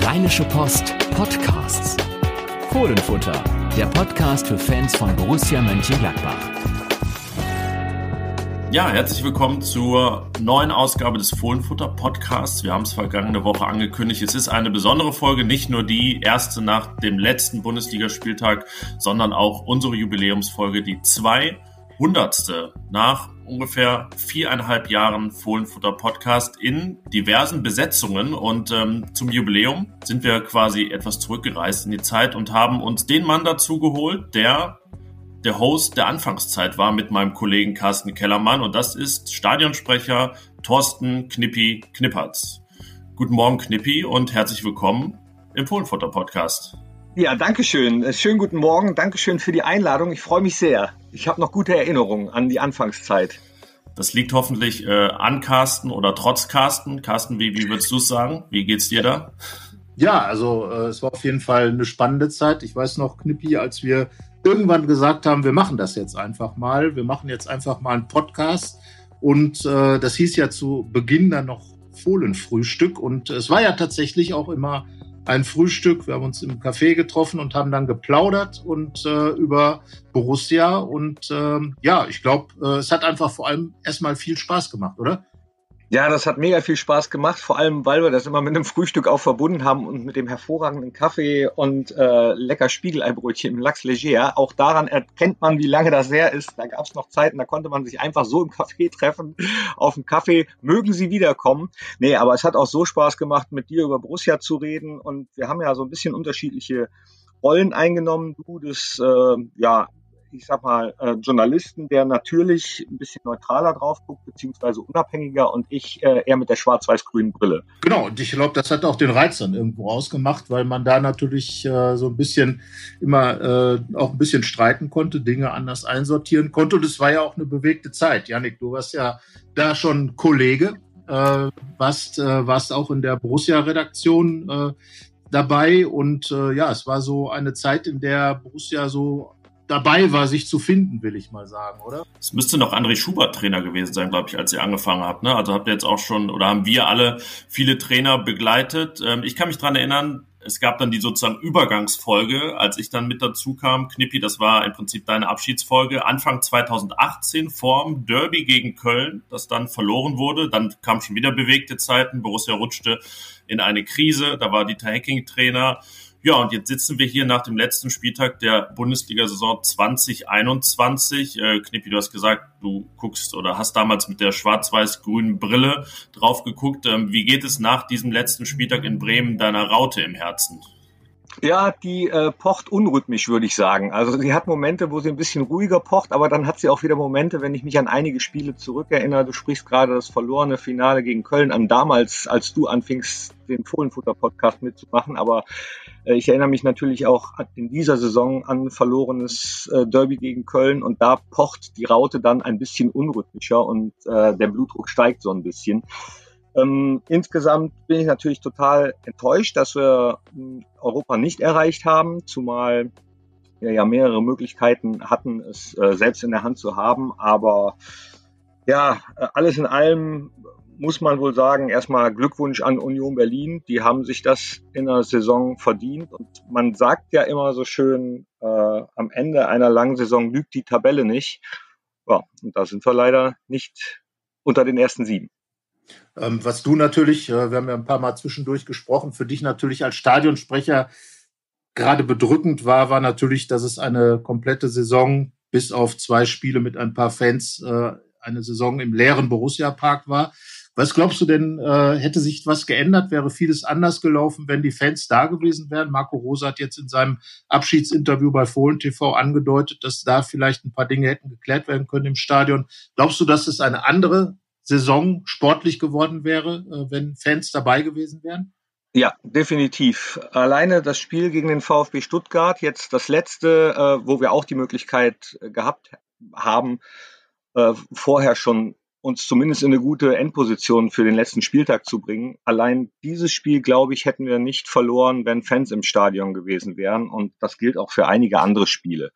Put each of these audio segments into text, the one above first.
Rheinische Post Podcasts. Fohlenfutter, der Podcast für Fans von Borussia Mönchengladbach. Ja, herzlich willkommen zur neuen Ausgabe des Fohlenfutter Podcasts. Wir haben es vergangene Woche angekündigt. Es ist eine besondere Folge, nicht nur die erste nach dem letzten Bundesligaspieltag, sondern auch unsere Jubiläumsfolge, die zwei hundertste nach ungefähr viereinhalb Jahren Fohlenfutter Podcast in diversen Besetzungen und ähm, zum Jubiläum sind wir quasi etwas zurückgereist in die Zeit und haben uns den Mann dazu geholt, der der Host der Anfangszeit war mit meinem Kollegen Carsten Kellermann und das ist Stadionsprecher Thorsten Knippi Knippertz. Guten Morgen Knippi und herzlich willkommen im Fohlenfutter Podcast. Ja, danke schön. Schönen guten Morgen. Dankeschön für die Einladung. Ich freue mich sehr. Ich habe noch gute Erinnerungen an die Anfangszeit. Das liegt hoffentlich äh, an Carsten oder trotz Carsten. Carsten, wie, wie würdest du es sagen? Wie geht's dir da? Ja, also äh, es war auf jeden Fall eine spannende Zeit. Ich weiß noch, Knippi, als wir irgendwann gesagt haben, wir machen das jetzt einfach mal. Wir machen jetzt einfach mal einen Podcast. Und äh, das hieß ja zu Beginn dann noch Fohlenfrühstück. Und es war ja tatsächlich auch immer ein Frühstück. Wir haben uns im Café getroffen und haben dann geplaudert und äh, über Borussia. Und äh, ja, ich glaube, äh, es hat einfach vor allem erstmal viel Spaß gemacht, oder? Ja, das hat mega viel Spaß gemacht, vor allem weil wir das immer mit einem Frühstück auch verbunden haben und mit dem hervorragenden Kaffee und äh, lecker Spiegeleibrötchen im Lachs Leger. Auch daran erkennt man, wie lange das her ist. Da gab es noch Zeiten, da konnte man sich einfach so im Café treffen, auf dem Kaffee. Mögen Sie wiederkommen? Nee, aber es hat auch so Spaß gemacht, mit dir über Borussia zu reden und wir haben ja so ein bisschen unterschiedliche Rollen eingenommen. Du das äh, ja ich sag mal, äh, Journalisten, der natürlich ein bisschen neutraler drauf guckt, beziehungsweise unabhängiger und ich äh, eher mit der schwarz-weiß-grünen Brille. Genau, und ich glaube, das hat auch den Reiz dann irgendwo ausgemacht, weil man da natürlich äh, so ein bisschen immer äh, auch ein bisschen streiten konnte, Dinge anders einsortieren konnte. Und es war ja auch eine bewegte Zeit. Janik, du warst ja da schon Kollege, äh, warst, äh, warst auch in der Borussia-Redaktion äh, dabei und äh, ja, es war so eine Zeit, in der Borussia so dabei war, sich zu finden, will ich mal sagen, oder? Es müsste noch André Schubert Trainer gewesen sein, glaube ich, als ihr angefangen habt. Ne? Also habt ihr jetzt auch schon, oder haben wir alle viele Trainer begleitet. Ähm, ich kann mich dran erinnern, es gab dann die sozusagen Übergangsfolge, als ich dann mit dazu kam. Knippi, das war im Prinzip deine Abschiedsfolge. Anfang 2018 vorm Derby gegen Köln, das dann verloren wurde. Dann kamen schon wieder bewegte Zeiten. Borussia rutschte in eine Krise. Da war Dieter Hecking Trainer. Ja, und jetzt sitzen wir hier nach dem letzten Spieltag der Bundesliga-Saison 2021. Äh, Knippi, du hast gesagt, du guckst oder hast damals mit der schwarz-weiß-grünen Brille drauf geguckt. Ähm, wie geht es nach diesem letzten Spieltag in Bremen deiner Raute im Herzen? Ja, die äh, pocht unrhythmisch, würde ich sagen. Also sie hat Momente, wo sie ein bisschen ruhiger pocht, aber dann hat sie auch wieder Momente, wenn ich mich an einige Spiele zurückerinnere. Du sprichst gerade das verlorene Finale gegen Köln an damals, als du anfingst, den Fohlenfutter-Podcast mitzumachen. Aber ich erinnere mich natürlich auch in dieser Saison an verlorenes äh, Derby gegen Köln und da pocht die Raute dann ein bisschen unrhythmischer und äh, der Blutdruck steigt so ein bisschen. Ähm, insgesamt bin ich natürlich total enttäuscht, dass wir hm, Europa nicht erreicht haben, zumal wir ja mehrere Möglichkeiten hatten, es äh, selbst in der Hand zu haben. Aber ja, äh, alles in allem muss man wohl sagen, erstmal Glückwunsch an Union Berlin. Die haben sich das in der Saison verdient. Und man sagt ja immer so schön, äh, am Ende einer langen Saison lügt die Tabelle nicht. Ja, und da sind wir leider nicht unter den ersten sieben. Ähm, was du natürlich, äh, wir haben ja ein paar Mal zwischendurch gesprochen, für dich natürlich als Stadionsprecher gerade bedrückend war, war natürlich, dass es eine komplette Saison bis auf zwei Spiele mit ein paar Fans äh, eine Saison im leeren Borussia-Park war. Was glaubst du denn, äh, hätte sich was geändert? Wäre vieles anders gelaufen, wenn die Fans da gewesen wären? Marco Rosa hat jetzt in seinem Abschiedsinterview bei Fohlen TV angedeutet, dass da vielleicht ein paar Dinge hätten geklärt werden können im Stadion. Glaubst du, dass es eine andere Saison sportlich geworden wäre, äh, wenn Fans dabei gewesen wären? Ja, definitiv. Alleine das Spiel gegen den VfB Stuttgart, jetzt das letzte, äh, wo wir auch die Möglichkeit äh, gehabt haben, vorher schon uns zumindest in eine gute Endposition für den letzten Spieltag zu bringen. Allein dieses Spiel, glaube ich, hätten wir nicht verloren, wenn Fans im Stadion gewesen wären. Und das gilt auch für einige andere Spiele.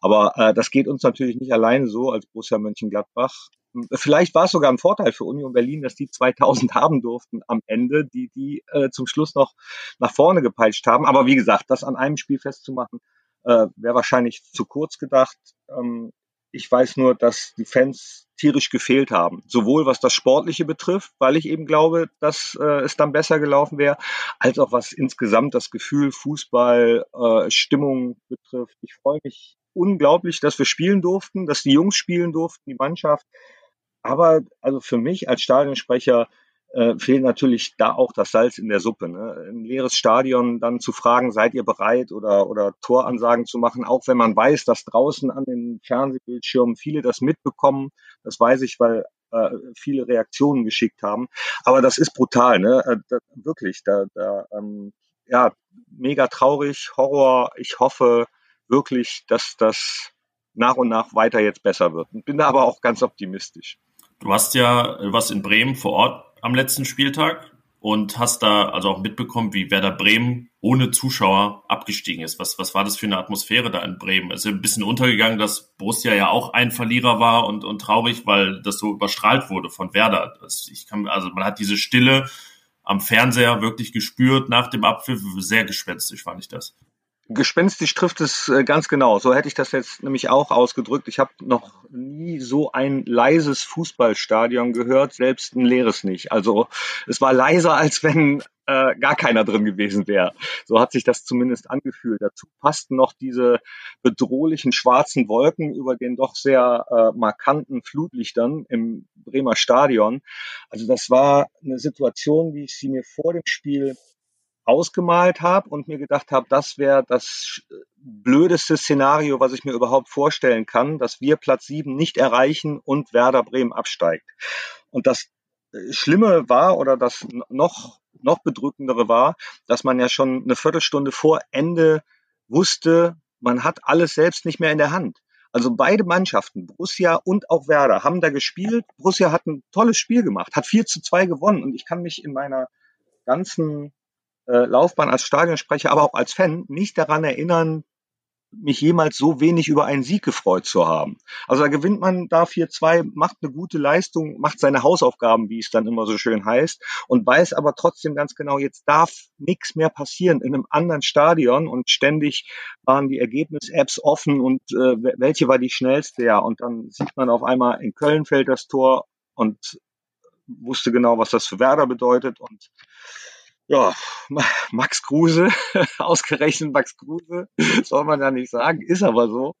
Aber äh, das geht uns natürlich nicht alleine so als Borussia Mönchengladbach Vielleicht war es sogar ein Vorteil für Union Berlin, dass die 2000 haben durften am Ende, die die äh, zum Schluss noch nach vorne gepeitscht haben. Aber wie gesagt, das an einem Spiel festzumachen, äh, wäre wahrscheinlich zu kurz gedacht. Ähm, ich weiß nur, dass die Fans tierisch gefehlt haben. Sowohl was das Sportliche betrifft, weil ich eben glaube, dass äh, es dann besser gelaufen wäre, als auch was insgesamt das Gefühl Fußball, äh, Stimmung betrifft. Ich freue mich unglaublich, dass wir spielen durften, dass die Jungs spielen durften, die Mannschaft. Aber also für mich als Stadionsprecher äh, fehlt natürlich da auch das Salz in der Suppe. Ne? Ein leeres Stadion dann zu fragen, seid ihr bereit oder, oder Toransagen zu machen, auch wenn man weiß, dass draußen an den Fernsehbildschirmen viele das mitbekommen. Das weiß ich, weil äh, viele Reaktionen geschickt haben. Aber das ist brutal, ne? Äh, da, wirklich. Da, da, ähm, ja, mega traurig, Horror. Ich hoffe wirklich, dass das nach und nach weiter jetzt besser wird. Bin da aber auch ganz optimistisch. Du hast ja was in Bremen vor Ort am letzten Spieltag und hast da also auch mitbekommen, wie Werder Bremen ohne Zuschauer abgestiegen ist. Was, was war das für eine Atmosphäre da in Bremen? Es ist ein bisschen untergegangen, dass Borussia ja auch ein Verlierer war und, und traurig, weil das so überstrahlt wurde von Werder. Das, ich kann, also man hat diese Stille am Fernseher wirklich gespürt nach dem Abpfiff. Sehr gespenstisch fand ich das. Gespenstisch trifft es äh, ganz genau. So hätte ich das jetzt nämlich auch ausgedrückt. Ich habe noch nie so ein leises Fußballstadion gehört, selbst ein leeres nicht. Also es war leiser, als wenn äh, gar keiner drin gewesen wäre. So hat sich das zumindest angefühlt. Dazu passten noch diese bedrohlichen schwarzen Wolken über den doch sehr äh, markanten Flutlichtern im Bremer Stadion. Also das war eine Situation, wie ich sie mir vor dem Spiel ausgemalt habe und mir gedacht habe, das wäre das blödeste Szenario, was ich mir überhaupt vorstellen kann, dass wir Platz sieben nicht erreichen und Werder Bremen absteigt. Und das äh, Schlimme war oder das noch, noch bedrückendere war, dass man ja schon eine Viertelstunde vor Ende wusste, man hat alles selbst nicht mehr in der Hand. Also beide Mannschaften, Borussia und auch Werder, haben da gespielt. Borussia hat ein tolles Spiel gemacht, hat 4 zu 2 gewonnen und ich kann mich in meiner ganzen äh, Laufbahn als Stadionsprecher, aber auch als Fan nicht daran erinnern, mich jemals so wenig über einen Sieg gefreut zu haben. Also da gewinnt man da 4-2, macht eine gute Leistung, macht seine Hausaufgaben, wie es dann immer so schön heißt, und weiß aber trotzdem ganz genau, jetzt darf nichts mehr passieren in einem anderen Stadion und ständig waren die Ergebnis-Apps offen und äh, welche war die schnellste, ja, und dann sieht man auf einmal in Köln fällt das Tor und wusste genau, was das für Werder bedeutet und ja, Max Kruse, ausgerechnet Max Kruse, soll man ja nicht sagen, ist aber so.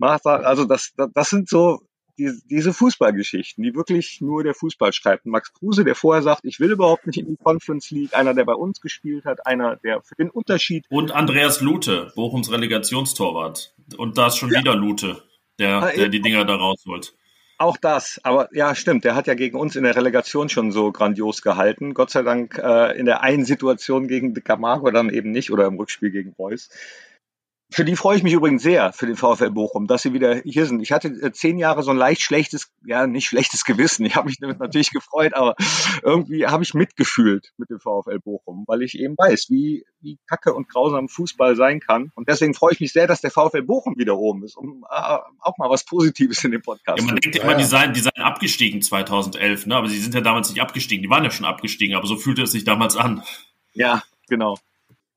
Also das, das sind so die, diese Fußballgeschichten, die wirklich nur der Fußball schreibt. Max Kruse, der vorher sagt, ich will überhaupt nicht in die Conference League, einer, der bei uns gespielt hat, einer, der für den Unterschied. Und Andreas Lute, Bochums Relegationstorwart. Und da ist schon ja. wieder Lute, der, der die Dinger da rausholt. Auch das, aber ja, stimmt. Der hat ja gegen uns in der Relegation schon so grandios gehalten. Gott sei Dank äh, in der einen Situation gegen Camargo dann eben nicht oder im Rückspiel gegen Reus. Für die freue ich mich übrigens sehr, für den VfL Bochum, dass sie wieder hier sind. Ich hatte äh, zehn Jahre so ein leicht schlechtes, ja nicht schlechtes Gewissen. Ich habe mich damit natürlich gefreut, aber irgendwie habe ich mitgefühlt mit dem VfL Bochum, weil ich eben weiß, wie, wie kacke und grausam Fußball sein kann. Und deswegen freue ich mich sehr, dass der VfL Bochum wieder oben ist, um äh, auch mal was Positives in dem Podcast ja, man denkt immer, die seien, die seien abgestiegen 2011, ne? aber sie sind ja damals nicht abgestiegen. Die waren ja schon abgestiegen, aber so fühlte es sich damals an. Ja, genau.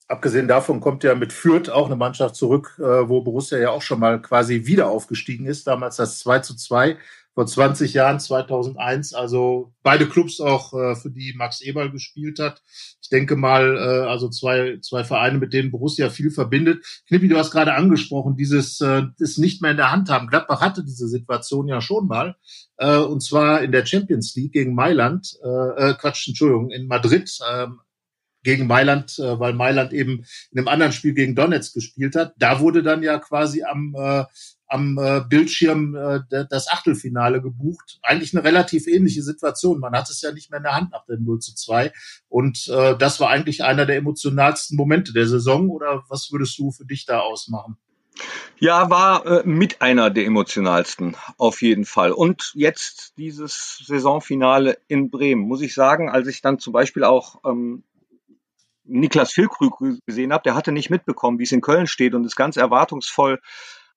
Abgesehen davon kommt ja mit Fürth auch eine Mannschaft zurück, äh, wo Borussia ja auch schon mal quasi wieder aufgestiegen ist. Damals das 2 zu 2 vor 20 Jahren, 2001. Also beide Clubs auch, äh, für die Max Eberl gespielt hat. Ich denke mal, äh, also zwei, zwei Vereine, mit denen Borussia viel verbindet. Knippi, du hast gerade angesprochen, dieses äh, es nicht mehr in der Hand haben. Gladbach hatte diese Situation ja schon mal. Äh, und zwar in der Champions League gegen Mailand. Äh, äh, Quatsch, Entschuldigung, in Madrid. Gegen Mailand, äh, weil Mailand eben in einem anderen Spiel gegen Donetsk gespielt hat. Da wurde dann ja quasi am, äh, am äh, Bildschirm äh, das Achtelfinale gebucht. Eigentlich eine relativ ähnliche Situation. Man hat es ja nicht mehr in der Hand nach dem 0 zu 2. Und äh, das war eigentlich einer der emotionalsten Momente der Saison. Oder was würdest du für dich da ausmachen? Ja, war äh, mit einer der emotionalsten, auf jeden Fall. Und jetzt dieses Saisonfinale in Bremen, muss ich sagen, als ich dann zum Beispiel auch ähm, Niklas Füllkrug gesehen habe, der hatte nicht mitbekommen, wie es in Köln steht und ist ganz erwartungsvoll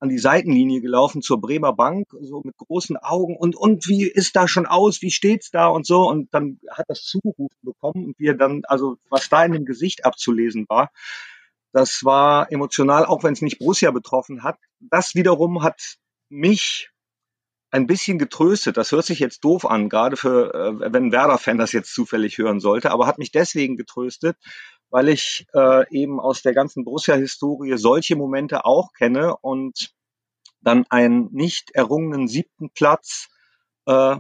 an die Seitenlinie gelaufen zur Bremer Bank, so mit großen Augen und, und wie ist da schon aus, wie steht's da und so. Und dann hat das zugerufen bekommen und wir dann, also was da in dem Gesicht abzulesen war, das war emotional, auch wenn es nicht Borussia betroffen hat. Das wiederum hat mich ein bisschen getröstet. Das hört sich jetzt doof an, gerade für, äh, wenn Werder-Fan das jetzt zufällig hören sollte, aber hat mich deswegen getröstet, weil ich äh, eben aus der ganzen Borussia-Historie solche Momente auch kenne und dann einen nicht errungenen siebten Platz äh,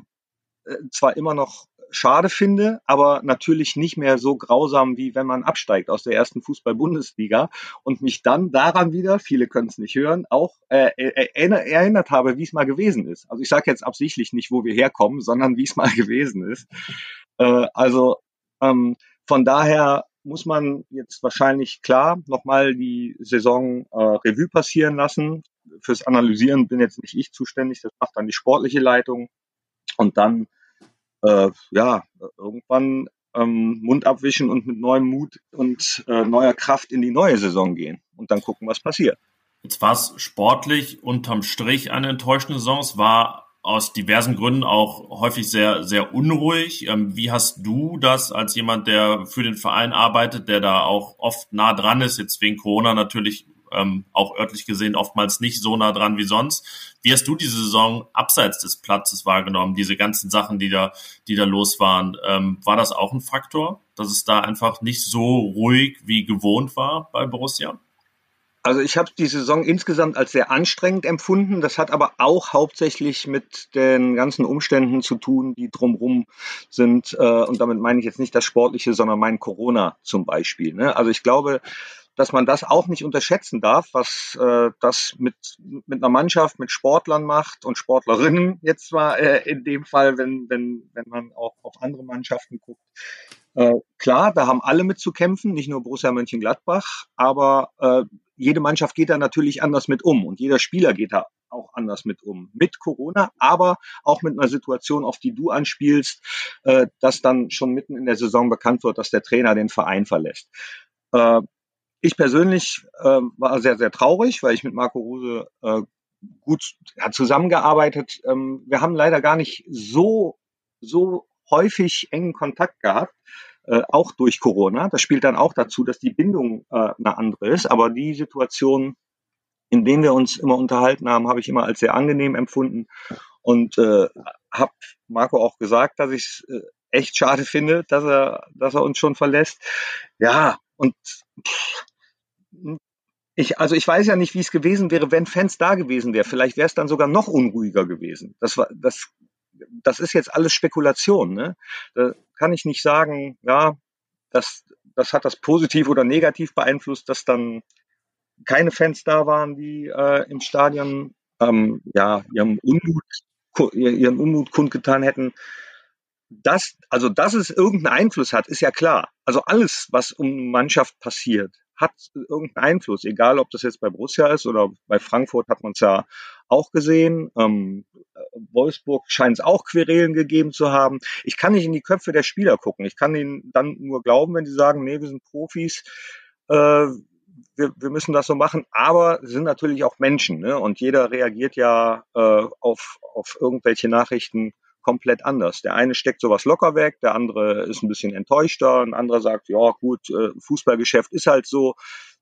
zwar immer noch schade finde, aber natürlich nicht mehr so grausam, wie wenn man absteigt aus der ersten Fußball-Bundesliga und mich dann daran wieder, viele können es nicht hören, auch äh, äh erinnert habe, wie es mal gewesen ist. Also ich sage jetzt absichtlich nicht, wo wir herkommen, sondern wie es mal gewesen ist. Äh, also ähm, von daher muss man jetzt wahrscheinlich klar nochmal die Saison äh, Revue passieren lassen. Fürs Analysieren bin jetzt nicht ich zuständig, das macht dann die sportliche Leitung. Und dann äh, ja, irgendwann ähm, Mund abwischen und mit neuem Mut und äh, neuer Kraft in die neue Saison gehen und dann gucken, was passiert. Jetzt war es sportlich unterm Strich eine enttäuschende Saison. Es war aus diversen Gründen auch häufig sehr, sehr unruhig. Ähm, wie hast du das als jemand, der für den Verein arbeitet, der da auch oft nah dran ist, jetzt wegen Corona natürlich ähm, auch örtlich gesehen oftmals nicht so nah dran wie sonst. Wie hast du diese Saison abseits des Platzes wahrgenommen? Diese ganzen Sachen, die da, die da los waren, ähm, war das auch ein Faktor, dass es da einfach nicht so ruhig wie gewohnt war bei Borussia? Also ich habe die Saison insgesamt als sehr anstrengend empfunden. Das hat aber auch hauptsächlich mit den ganzen Umständen zu tun, die drumherum sind. Äh, und damit meine ich jetzt nicht das Sportliche, sondern mein Corona zum Beispiel. Ne? Also ich glaube, dass man das auch nicht unterschätzen darf, was äh, das mit, mit einer Mannschaft, mit Sportlern macht und Sportlerinnen jetzt zwar äh, in dem Fall, wenn, wenn, wenn man auch auf andere Mannschaften guckt. Klar, da haben alle mit zu kämpfen, nicht nur Borussia Mönchengladbach, aber äh, jede Mannschaft geht da natürlich anders mit um und jeder Spieler geht da auch anders mit um. Mit Corona, aber auch mit einer Situation, auf die du anspielst, äh, dass dann schon mitten in der Saison bekannt wird, dass der Trainer den Verein verlässt. Äh, ich persönlich äh, war sehr, sehr traurig, weil ich mit Marco Rose äh, gut hat zusammengearbeitet. Ähm, wir haben leider gar nicht so, so häufig engen Kontakt gehabt, äh, auch durch Corona. Das spielt dann auch dazu, dass die Bindung äh, eine andere ist. Aber die Situation, in denen wir uns immer unterhalten haben, habe ich immer als sehr angenehm empfunden und äh, habe Marco auch gesagt, dass ich es äh, echt schade finde, dass er, dass er uns schon verlässt. Ja, und pff, ich, also ich weiß ja nicht, wie es gewesen wäre, wenn Fans da gewesen wäre. Vielleicht wäre es dann sogar noch unruhiger gewesen. Das war, das, das ist jetzt alles Spekulation. Ne? Kann ich nicht sagen, ja, das, das hat das positiv oder negativ beeinflusst, dass dann keine Fans da waren, die äh, im Stadion ähm, ja ihren Unmut, ihren Unmut kundgetan hätten. Das, also dass es irgendeinen Einfluss hat, ist ja klar. Also alles, was um Mannschaft passiert, hat irgendeinen Einfluss, egal ob das jetzt bei Borussia ist oder bei Frankfurt hat man es ja auch gesehen. Ähm, Wolfsburg scheint es auch Querelen gegeben zu haben. Ich kann nicht in die Köpfe der Spieler gucken. Ich kann ihnen dann nur glauben, wenn sie sagen, nee, wir sind Profis, äh, wir, wir müssen das so machen, aber sind natürlich auch Menschen ne? und jeder reagiert ja äh, auf, auf irgendwelche Nachrichten komplett anders. Der eine steckt sowas locker weg, der andere ist ein bisschen enttäuschter, ein anderer sagt, ja gut, äh, Fußballgeschäft ist halt so,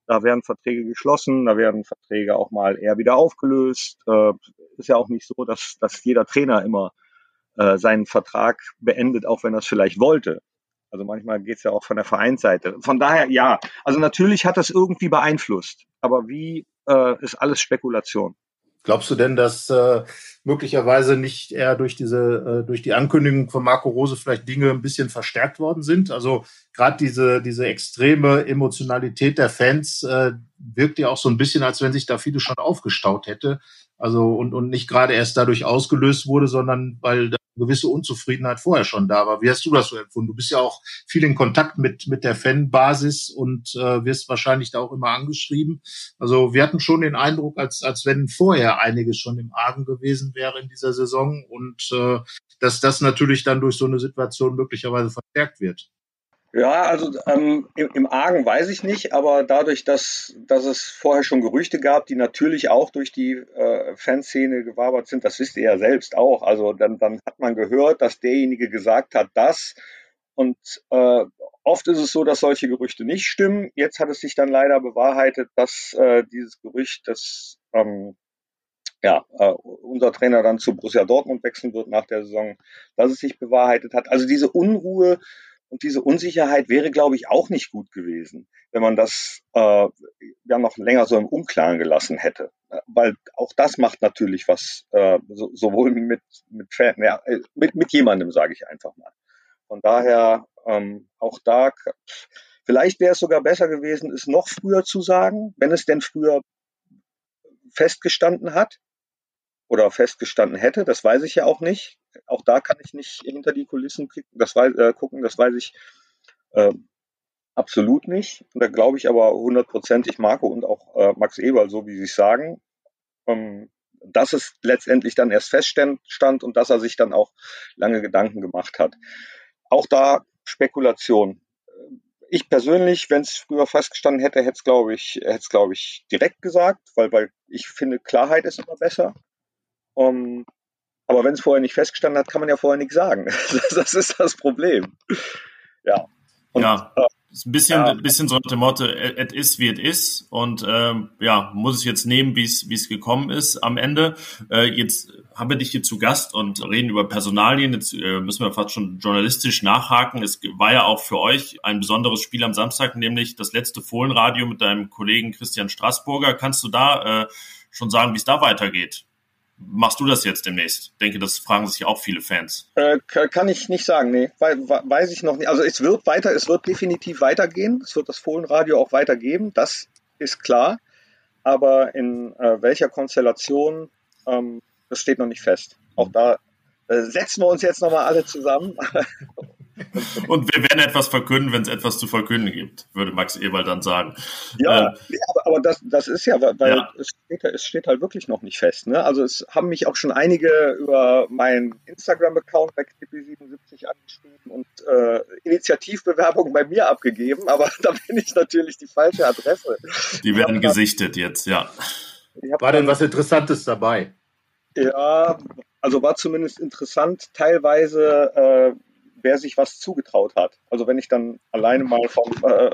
da werden Verträge geschlossen, da werden Verträge auch mal eher wieder aufgelöst. Äh, ist ja auch nicht so, dass, dass jeder Trainer immer äh, seinen Vertrag beendet, auch wenn er es vielleicht wollte. Also manchmal geht es ja auch von der Vereinsseite. Von daher, ja, also natürlich hat das irgendwie beeinflusst. Aber wie äh, ist alles Spekulation. Glaubst du denn, dass äh, möglicherweise nicht eher durch diese, äh, durch die Ankündigung von Marco Rose vielleicht Dinge ein bisschen verstärkt worden sind? Also gerade diese, diese extreme Emotionalität der Fans äh, wirkt ja auch so ein bisschen, als wenn sich da viele schon aufgestaut hätte. Also und, und nicht gerade erst dadurch ausgelöst wurde, sondern weil da gewisse Unzufriedenheit vorher schon da war. Wie hast du das so empfunden? Du bist ja auch viel in Kontakt mit, mit der Fanbasis und äh, wirst wahrscheinlich da auch immer angeschrieben. Also wir hatten schon den Eindruck, als, als wenn vorher einiges schon im Argen gewesen wäre in dieser Saison und äh, dass das natürlich dann durch so eine Situation möglicherweise verstärkt wird. Ja, also ähm, im, im Argen weiß ich nicht, aber dadurch, dass, dass es vorher schon Gerüchte gab, die natürlich auch durch die äh, Fanszene gewabert sind, das wisst ihr ja selbst auch. Also dann, dann hat man gehört, dass derjenige gesagt hat, das. Und äh, oft ist es so, dass solche Gerüchte nicht stimmen. Jetzt hat es sich dann leider bewahrheitet, dass äh, dieses Gerücht, dass ähm, ja, äh, unser Trainer dann zu Borussia Dortmund wechseln wird nach der Saison, dass es sich bewahrheitet hat. Also diese Unruhe und diese Unsicherheit wäre, glaube ich, auch nicht gut gewesen, wenn man das äh, ja noch länger so im Unklaren gelassen hätte. Weil auch das macht natürlich was, äh, so, sowohl mit, mit, ja, äh, mit, mit jemandem, sage ich einfach mal. Von daher ähm, auch da, vielleicht wäre es sogar besser gewesen, es noch früher zu sagen, wenn es denn früher festgestanden hat oder festgestanden hätte. Das weiß ich ja auch nicht. Auch da kann ich nicht hinter die Kulissen das weiß, äh, gucken. Das weiß ich äh, absolut nicht. Und da glaube ich aber hundertprozentig Marco und auch äh, Max Eberl, so wie sie es sagen, ähm, dass es letztendlich dann erst feststand und dass er sich dann auch lange Gedanken gemacht hat. Auch da Spekulation. Ich persönlich, wenn es früher festgestanden hätte, hätte es glaube ich, hätte es glaube ich direkt gesagt, weil weil ich finde Klarheit ist immer besser. Um, aber wenn es vorher nicht festgestanden hat, kann man ja vorher nichts sagen. das ist das Problem. Ja. Und, ja. Äh, ist ein bisschen, ja. bisschen so dem Motto, es ist wie es ist und ähm, ja, muss es jetzt nehmen, wie es wie es gekommen ist am Ende. Äh, jetzt haben wir dich hier zu Gast und reden über Personalien. Jetzt äh, müssen wir fast schon journalistisch nachhaken. Es war ja auch für euch ein besonderes Spiel am Samstag, nämlich das letzte Fohlenradio mit deinem Kollegen Christian Straßburger. Kannst du da äh, schon sagen, wie es da weitergeht? Machst du das jetzt demnächst? Ich denke, das fragen sich auch viele Fans. Äh, kann ich nicht sagen, nee. Weiß ich noch nicht. Also es wird weiter, es wird definitiv weitergehen. Es wird das Fohlenradio auch weitergeben, das ist klar. Aber in äh, welcher Konstellation, ähm, das steht noch nicht fest. Auch da äh, setzen wir uns jetzt nochmal alle zusammen Und wir werden etwas verkünden, wenn es etwas zu verkünden gibt, würde Max Ewald dann sagen. Ja, äh, aber, aber, das, das ist ja, weil ja. Es, steht, es steht halt wirklich noch nicht fest. Ne? Also es haben mich auch schon einige über meinen Instagram-Account bei KP77 angeschrieben und äh, Initiativbewerbungen bei mir abgegeben, aber da bin ich natürlich die falsche Adresse. Die werden gesichtet jetzt, ja. War denn was Interessantes dabei? Ja, also war zumindest interessant, teilweise äh, wer sich was zugetraut hat. Also wenn ich dann alleine mal vom, äh,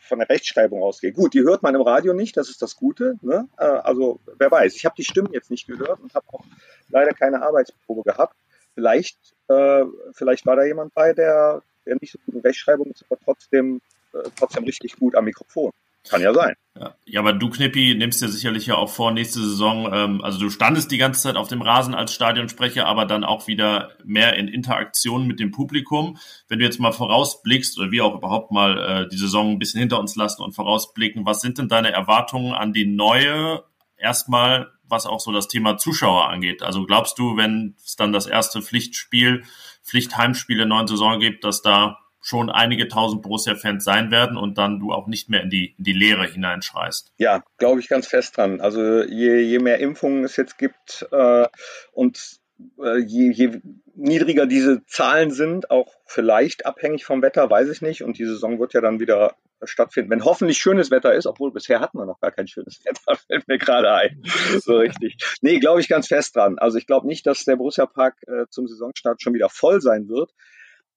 von der Rechtschreibung ausgehe. Gut, die hört man im Radio nicht, das ist das Gute. Ne? Äh, also wer weiß, ich habe die Stimmen jetzt nicht gehört und habe auch leider keine Arbeitsprobe gehabt. Vielleicht, äh, vielleicht war da jemand bei, der, der nicht so gut in Rechtschreibung ist, aber trotzdem, äh, trotzdem richtig gut am Mikrofon. Kann ja sein. Ja. ja, aber du, Knippi, nimmst dir sicherlich ja auch vor, nächste Saison, ähm, also du standest die ganze Zeit auf dem Rasen als Stadionsprecher, aber dann auch wieder mehr in Interaktion mit dem Publikum. Wenn du jetzt mal vorausblickst oder wir auch überhaupt mal äh, die Saison ein bisschen hinter uns lassen und vorausblicken, was sind denn deine Erwartungen an die neue, erstmal was auch so das Thema Zuschauer angeht? Also glaubst du, wenn es dann das erste Pflichtspiel, Pflichtheimspiel der neuen Saison gibt, dass da schon einige tausend Borussia-Fans sein werden und dann du auch nicht mehr in die, in die Leere hineinschreist. Ja, glaube ich ganz fest dran. Also je, je mehr Impfungen es jetzt gibt äh, und äh, je, je niedriger diese Zahlen sind, auch vielleicht abhängig vom Wetter, weiß ich nicht. Und die Saison wird ja dann wieder stattfinden, wenn hoffentlich schönes Wetter ist, obwohl bisher hatten wir noch gar kein schönes Wetter, fällt mir gerade ein. So richtig. Nee, glaube ich ganz fest dran. Also ich glaube nicht, dass der Borussia Park äh, zum Saisonstart schon wieder voll sein wird.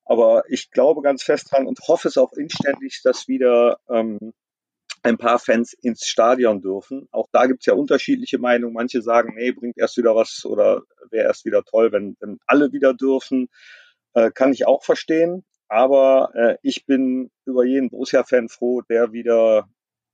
Aber ich glaube ganz fest dran und hoffe es auch inständig, dass wieder ähm, ein paar Fans ins Stadion dürfen. Auch da gibt es ja unterschiedliche Meinungen. Manche sagen, nee, bringt erst wieder was oder wäre erst wieder toll, wenn, wenn alle wieder dürfen. Äh, kann ich auch verstehen. Aber äh, ich bin über jeden Borussia-Fan froh, der wieder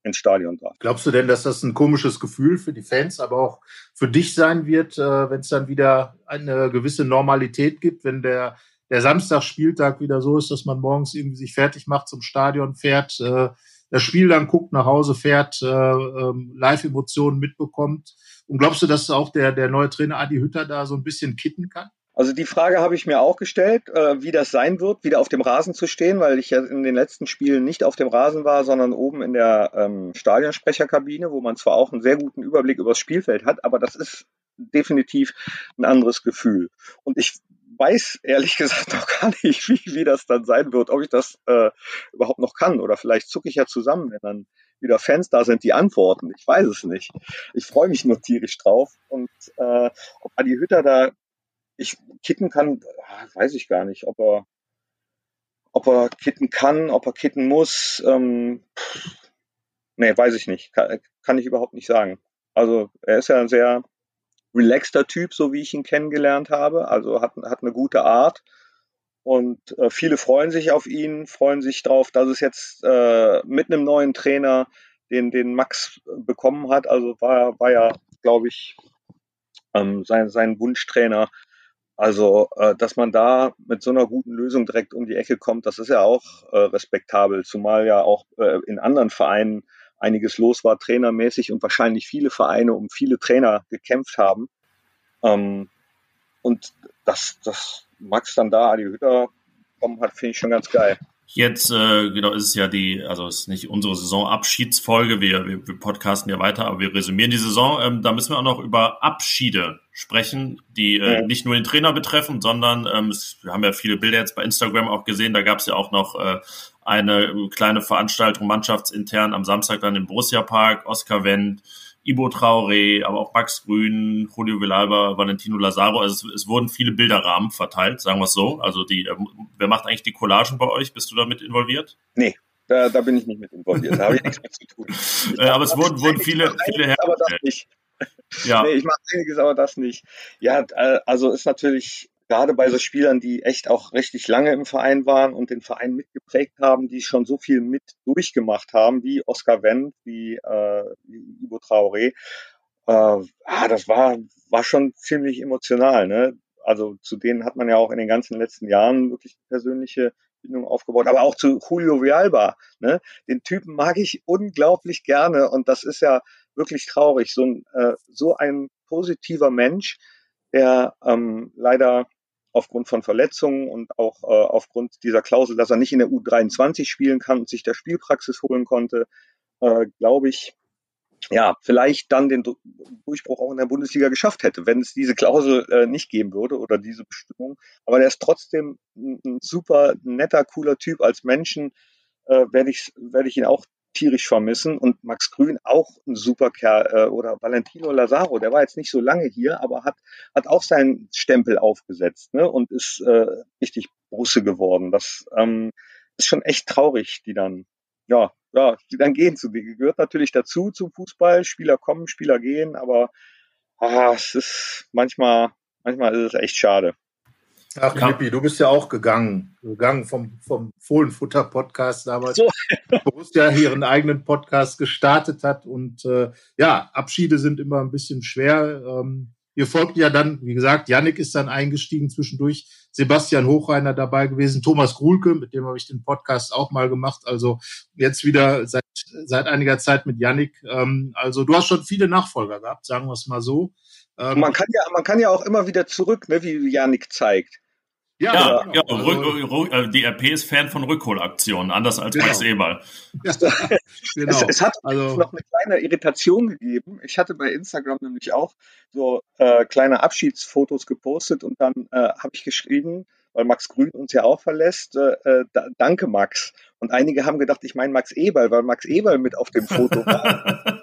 ins Stadion darf. Glaubst du denn, dass das ein komisches Gefühl für die Fans, aber auch für dich sein wird, äh, wenn es dann wieder eine gewisse Normalität gibt, wenn der der Samstagsspieltag wieder so ist, dass man morgens irgendwie sich fertig macht, zum Stadion fährt, äh, das Spiel dann guckt, nach Hause fährt, äh, ähm, Live-Emotionen mitbekommt. Und glaubst du, dass auch der, der neue Trainer Adi Hütter da so ein bisschen kitten kann? Also die Frage habe ich mir auch gestellt, äh, wie das sein wird, wieder auf dem Rasen zu stehen, weil ich ja in den letzten Spielen nicht auf dem Rasen war, sondern oben in der ähm, Stadionsprecherkabine, wo man zwar auch einen sehr guten Überblick über das Spielfeld hat, aber das ist definitiv ein anderes Gefühl. Und ich weiß ehrlich gesagt noch gar nicht, wie, wie das dann sein wird, ob ich das äh, überhaupt noch kann. Oder vielleicht zucke ich ja zusammen, wenn dann wieder Fans da sind, die antworten. Ich weiß es nicht. Ich freue mich nur tierisch drauf. Und äh, ob Adi Hütter da ich kitten kann, ah, weiß ich gar nicht, ob er, ob er kitten kann, ob er kitten muss. Ähm, nee, weiß ich nicht. Kann, kann ich überhaupt nicht sagen. Also er ist ja ein sehr relaxter Typ, so wie ich ihn kennengelernt habe. Also hat, hat eine gute Art. Und äh, viele freuen sich auf ihn, freuen sich darauf, dass es jetzt äh, mit einem neuen Trainer, den, den Max bekommen hat, also war, war ja, glaube ich, ähm, sein, sein Wunschtrainer. Also, äh, dass man da mit so einer guten Lösung direkt um die Ecke kommt, das ist ja auch äh, respektabel, zumal ja auch äh, in anderen Vereinen einiges los war, trainermäßig und wahrscheinlich viele Vereine um viele Trainer gekämpft haben. Ähm, und dass, dass Max dann da Adi Hütter kommen hat, finde ich schon ganz geil. Jetzt äh, genau ist es ja die, also es ist nicht unsere Saisonabschiedsfolge, wir, wir, wir podcasten ja weiter, aber wir resümieren die Saison. Ähm, da müssen wir auch noch über Abschiede sprechen, die äh, ja. nicht nur den Trainer betreffen, sondern ähm, es, wir haben ja viele Bilder jetzt bei Instagram auch gesehen, da gab es ja auch noch äh, eine kleine Veranstaltung mannschaftsintern am Samstag dann im Borussia Park, Oskar Wendt, Ibo Traoré, aber auch Max Grün, Julio Villalba, Valentino Lazaro. Also es, es, wurden viele Bilderrahmen verteilt, sagen wir es so. Also die, äh, wer macht eigentlich die Collagen bei euch? Bist du damit involviert? Nee, da, da bin ich nicht mit involviert. Da habe ich nichts mit zu tun. Äh, aber es wurden, wurden viele, viele nicht. Ja. Nee, ich mache einiges, aber das nicht. Ja, äh, also ist natürlich gerade bei so Spielern, die echt auch richtig lange im Verein waren und den Verein mitgeprägt haben, die schon so viel mit durchgemacht haben, wie Oscar Wendt, wie, äh, wie Ivo Traoré. Äh, ah, das war, war schon ziemlich emotional. Ne? Also zu denen hat man ja auch in den ganzen letzten Jahren wirklich persönliche Bindung aufgebaut, aber auch zu Julio Vialba. Ne? Den Typen mag ich unglaublich gerne und das ist ja wirklich traurig. So ein, äh, so ein positiver Mensch, der ähm, leider aufgrund von Verletzungen und auch äh, aufgrund dieser Klausel, dass er nicht in der U23 spielen kann und sich der Spielpraxis holen konnte, äh, glaube ich, ja, vielleicht dann den Durchbruch auch in der Bundesliga geschafft hätte, wenn es diese Klausel äh, nicht geben würde oder diese Bestimmung. Aber der ist trotzdem ein, ein super netter, cooler Typ. Als Menschen äh, werde ich, werde ich ihn auch tierisch vermissen. Und Max Grün auch ein super Kerl. Äh, oder Valentino Lazaro, der war jetzt nicht so lange hier, aber hat, hat auch seinen Stempel aufgesetzt ne? und ist äh, richtig Brusse geworden. Das ähm, ist schon echt traurig, die dann, ja, ja, die dann gehen zu. Die gehört natürlich dazu zum Fußball. Spieler kommen, Spieler gehen, aber ah, es ist manchmal, manchmal ist es echt schade. Ach, Lippi, du bist ja auch gegangen, gegangen vom, vom Fohlenfutter-Podcast damals, so. Borussia ihren eigenen Podcast gestartet hat. Und äh, ja, Abschiede sind immer ein bisschen schwer. Ähm, ihr folgt ja dann, wie gesagt, Yannick ist dann eingestiegen zwischendurch, Sebastian Hochreiner dabei gewesen, Thomas Grulke, mit dem habe ich den Podcast auch mal gemacht. Also jetzt wieder seit, seit einiger Zeit mit Yannick. Ähm, also du hast schon viele Nachfolger gehabt, sagen wir es mal so. Ähm, man kann ja, man kann ja auch immer wieder zurück, ne, wie Yannick zeigt. Ja, ja, ja also, Rück, Rück, äh, die RP ist Fan von Rückholaktionen, anders als genau. Max Eberl. Ja, genau. es, es, hat also, noch eine kleine Irritation gegeben. Ich hatte bei Instagram nämlich auch so äh, kleine Abschiedsfotos gepostet und dann äh, habe ich geschrieben, weil Max Grün uns ja auch verlässt, äh, äh danke Max. Und einige haben gedacht, ich meine Max Eberl, weil Max Eberl mit auf dem Foto war.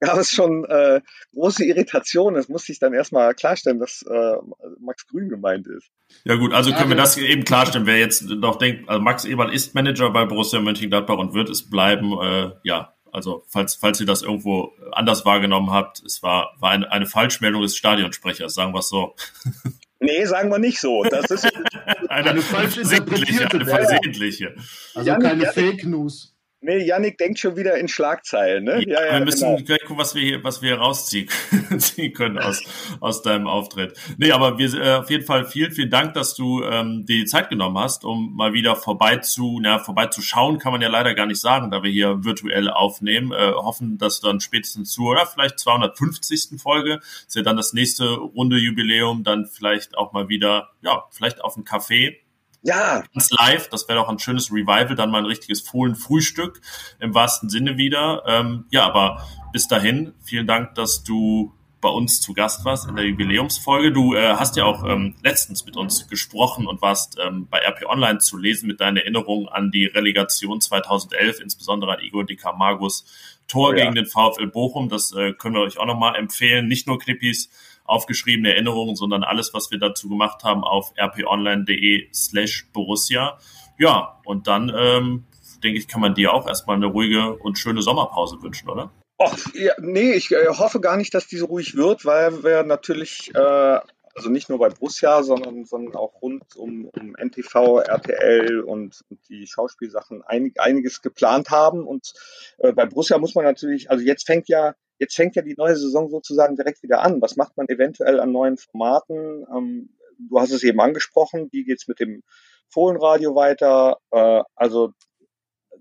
gab es schon äh, große Irritationen. Es muss sich dann erstmal klarstellen, dass äh, Max Grün gemeint ist. Ja gut, also können wir das eben klarstellen. Wer jetzt noch denkt, also Max Eberl ist Manager bei Borussia Mönchengladbach und wird es bleiben, äh, ja, also falls, falls ihr das irgendwo anders wahrgenommen habt, es war, war eine, eine Falschmeldung des Stadionsprechers, sagen wir es so. Nee, sagen wir nicht so. Das ist eine, eine falsch interpretierte, eine versehentliche. Also keine Fake News. Nee, Yannick denkt schon wieder in Schlagzeilen, ne? Ja, ja, wir müssen genau. gleich gucken, was wir hier, was wir rausziehen können aus, aus deinem Auftritt. Nee, aber wir, äh, auf jeden Fall vielen, vielen Dank, dass du ähm, die Zeit genommen hast, um mal wieder vorbei zu, na, vorbeizuschauen, kann man ja leider gar nicht sagen, da wir hier virtuell aufnehmen. Äh, hoffen, dass dann spätestens zu, oder vielleicht 250. Folge, ist ja dann das nächste Runde Jubiläum, dann vielleicht auch mal wieder, ja, vielleicht auf ein Café ja. Ganz live, das wäre doch ein schönes Revival, dann mal ein richtiges Fohlen-Frühstück im wahrsten Sinne wieder. Ähm, ja, aber bis dahin, vielen Dank, dass du bei uns zu Gast warst in der Jubiläumsfolge. Du äh, hast ja auch ähm, letztens mit uns gesprochen und warst ähm, bei RP Online zu lesen mit deinen Erinnerungen an die Relegation 2011, insbesondere an Igor Di Camargos Tor oh ja. gegen den VfL Bochum. Das äh, können wir euch auch nochmal empfehlen. Nicht nur Knippis aufgeschriebene Erinnerungen, sondern alles, was wir dazu gemacht haben auf rponline.de slash Borussia. Ja, und dann ähm, denke ich, kann man dir auch erstmal eine ruhige und schöne Sommerpause wünschen, oder? Och, ja, nee, ich äh, hoffe gar nicht, dass diese ruhig wird, weil wir natürlich, äh, also nicht nur bei Borussia, sondern, sondern auch rund um, um NTV, RTL und, und die Schauspielsachen einig, einiges geplant haben. Und äh, bei Borussia muss man natürlich, also jetzt fängt ja Jetzt fängt ja die neue Saison sozusagen direkt wieder an. Was macht man eventuell an neuen Formaten? Ähm, du hast es eben angesprochen. Wie geht's mit dem Fohlenradio weiter? Äh, also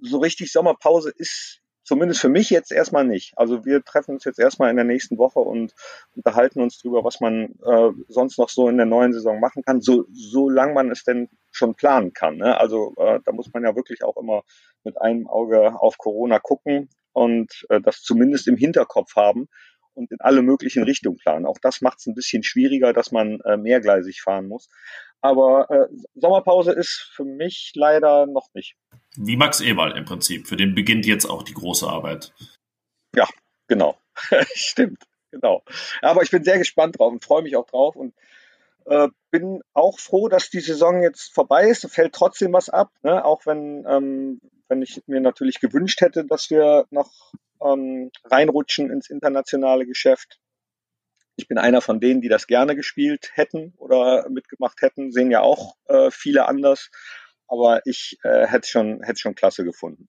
so richtig Sommerpause ist zumindest für mich jetzt erstmal nicht. Also wir treffen uns jetzt erstmal in der nächsten Woche und unterhalten uns darüber, was man äh, sonst noch so in der neuen Saison machen kann, so solange man es denn schon planen kann. Ne? Also äh, da muss man ja wirklich auch immer mit einem Auge auf Corona gucken und äh, das zumindest im Hinterkopf haben und in alle möglichen Richtungen planen. Auch das macht es ein bisschen schwieriger, dass man äh, mehrgleisig fahren muss. Aber äh, Sommerpause ist für mich leider noch nicht. Wie Max Eberl im Prinzip. Für den beginnt jetzt auch die große Arbeit. Ja, genau. Stimmt, genau. Aber ich bin sehr gespannt drauf und freue mich auch drauf und äh, bin auch froh, dass die Saison jetzt vorbei ist. Fällt trotzdem was ab, ne? auch wenn ähm, wenn ich mir natürlich gewünscht hätte, dass wir noch ähm, reinrutschen ins internationale Geschäft. Ich bin einer von denen, die das gerne gespielt hätten oder mitgemacht hätten, sehen ja auch äh, viele anders. Aber ich äh, hätte schon, hätte schon klasse gefunden.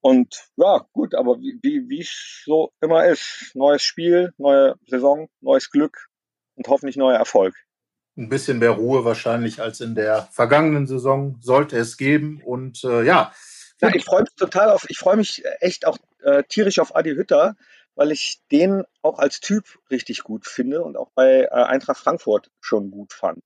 Und ja, gut, aber wie, wie, es so immer ist, neues Spiel, neue Saison, neues Glück und hoffentlich neuer Erfolg. Ein bisschen mehr Ruhe wahrscheinlich als in der vergangenen Saison sollte es geben. Und äh, ja, ja, ich freue mich total auf, ich freue mich echt auch äh, tierisch auf Adi Hütter, weil ich den auch als Typ richtig gut finde und auch bei äh, Eintracht Frankfurt schon gut fand.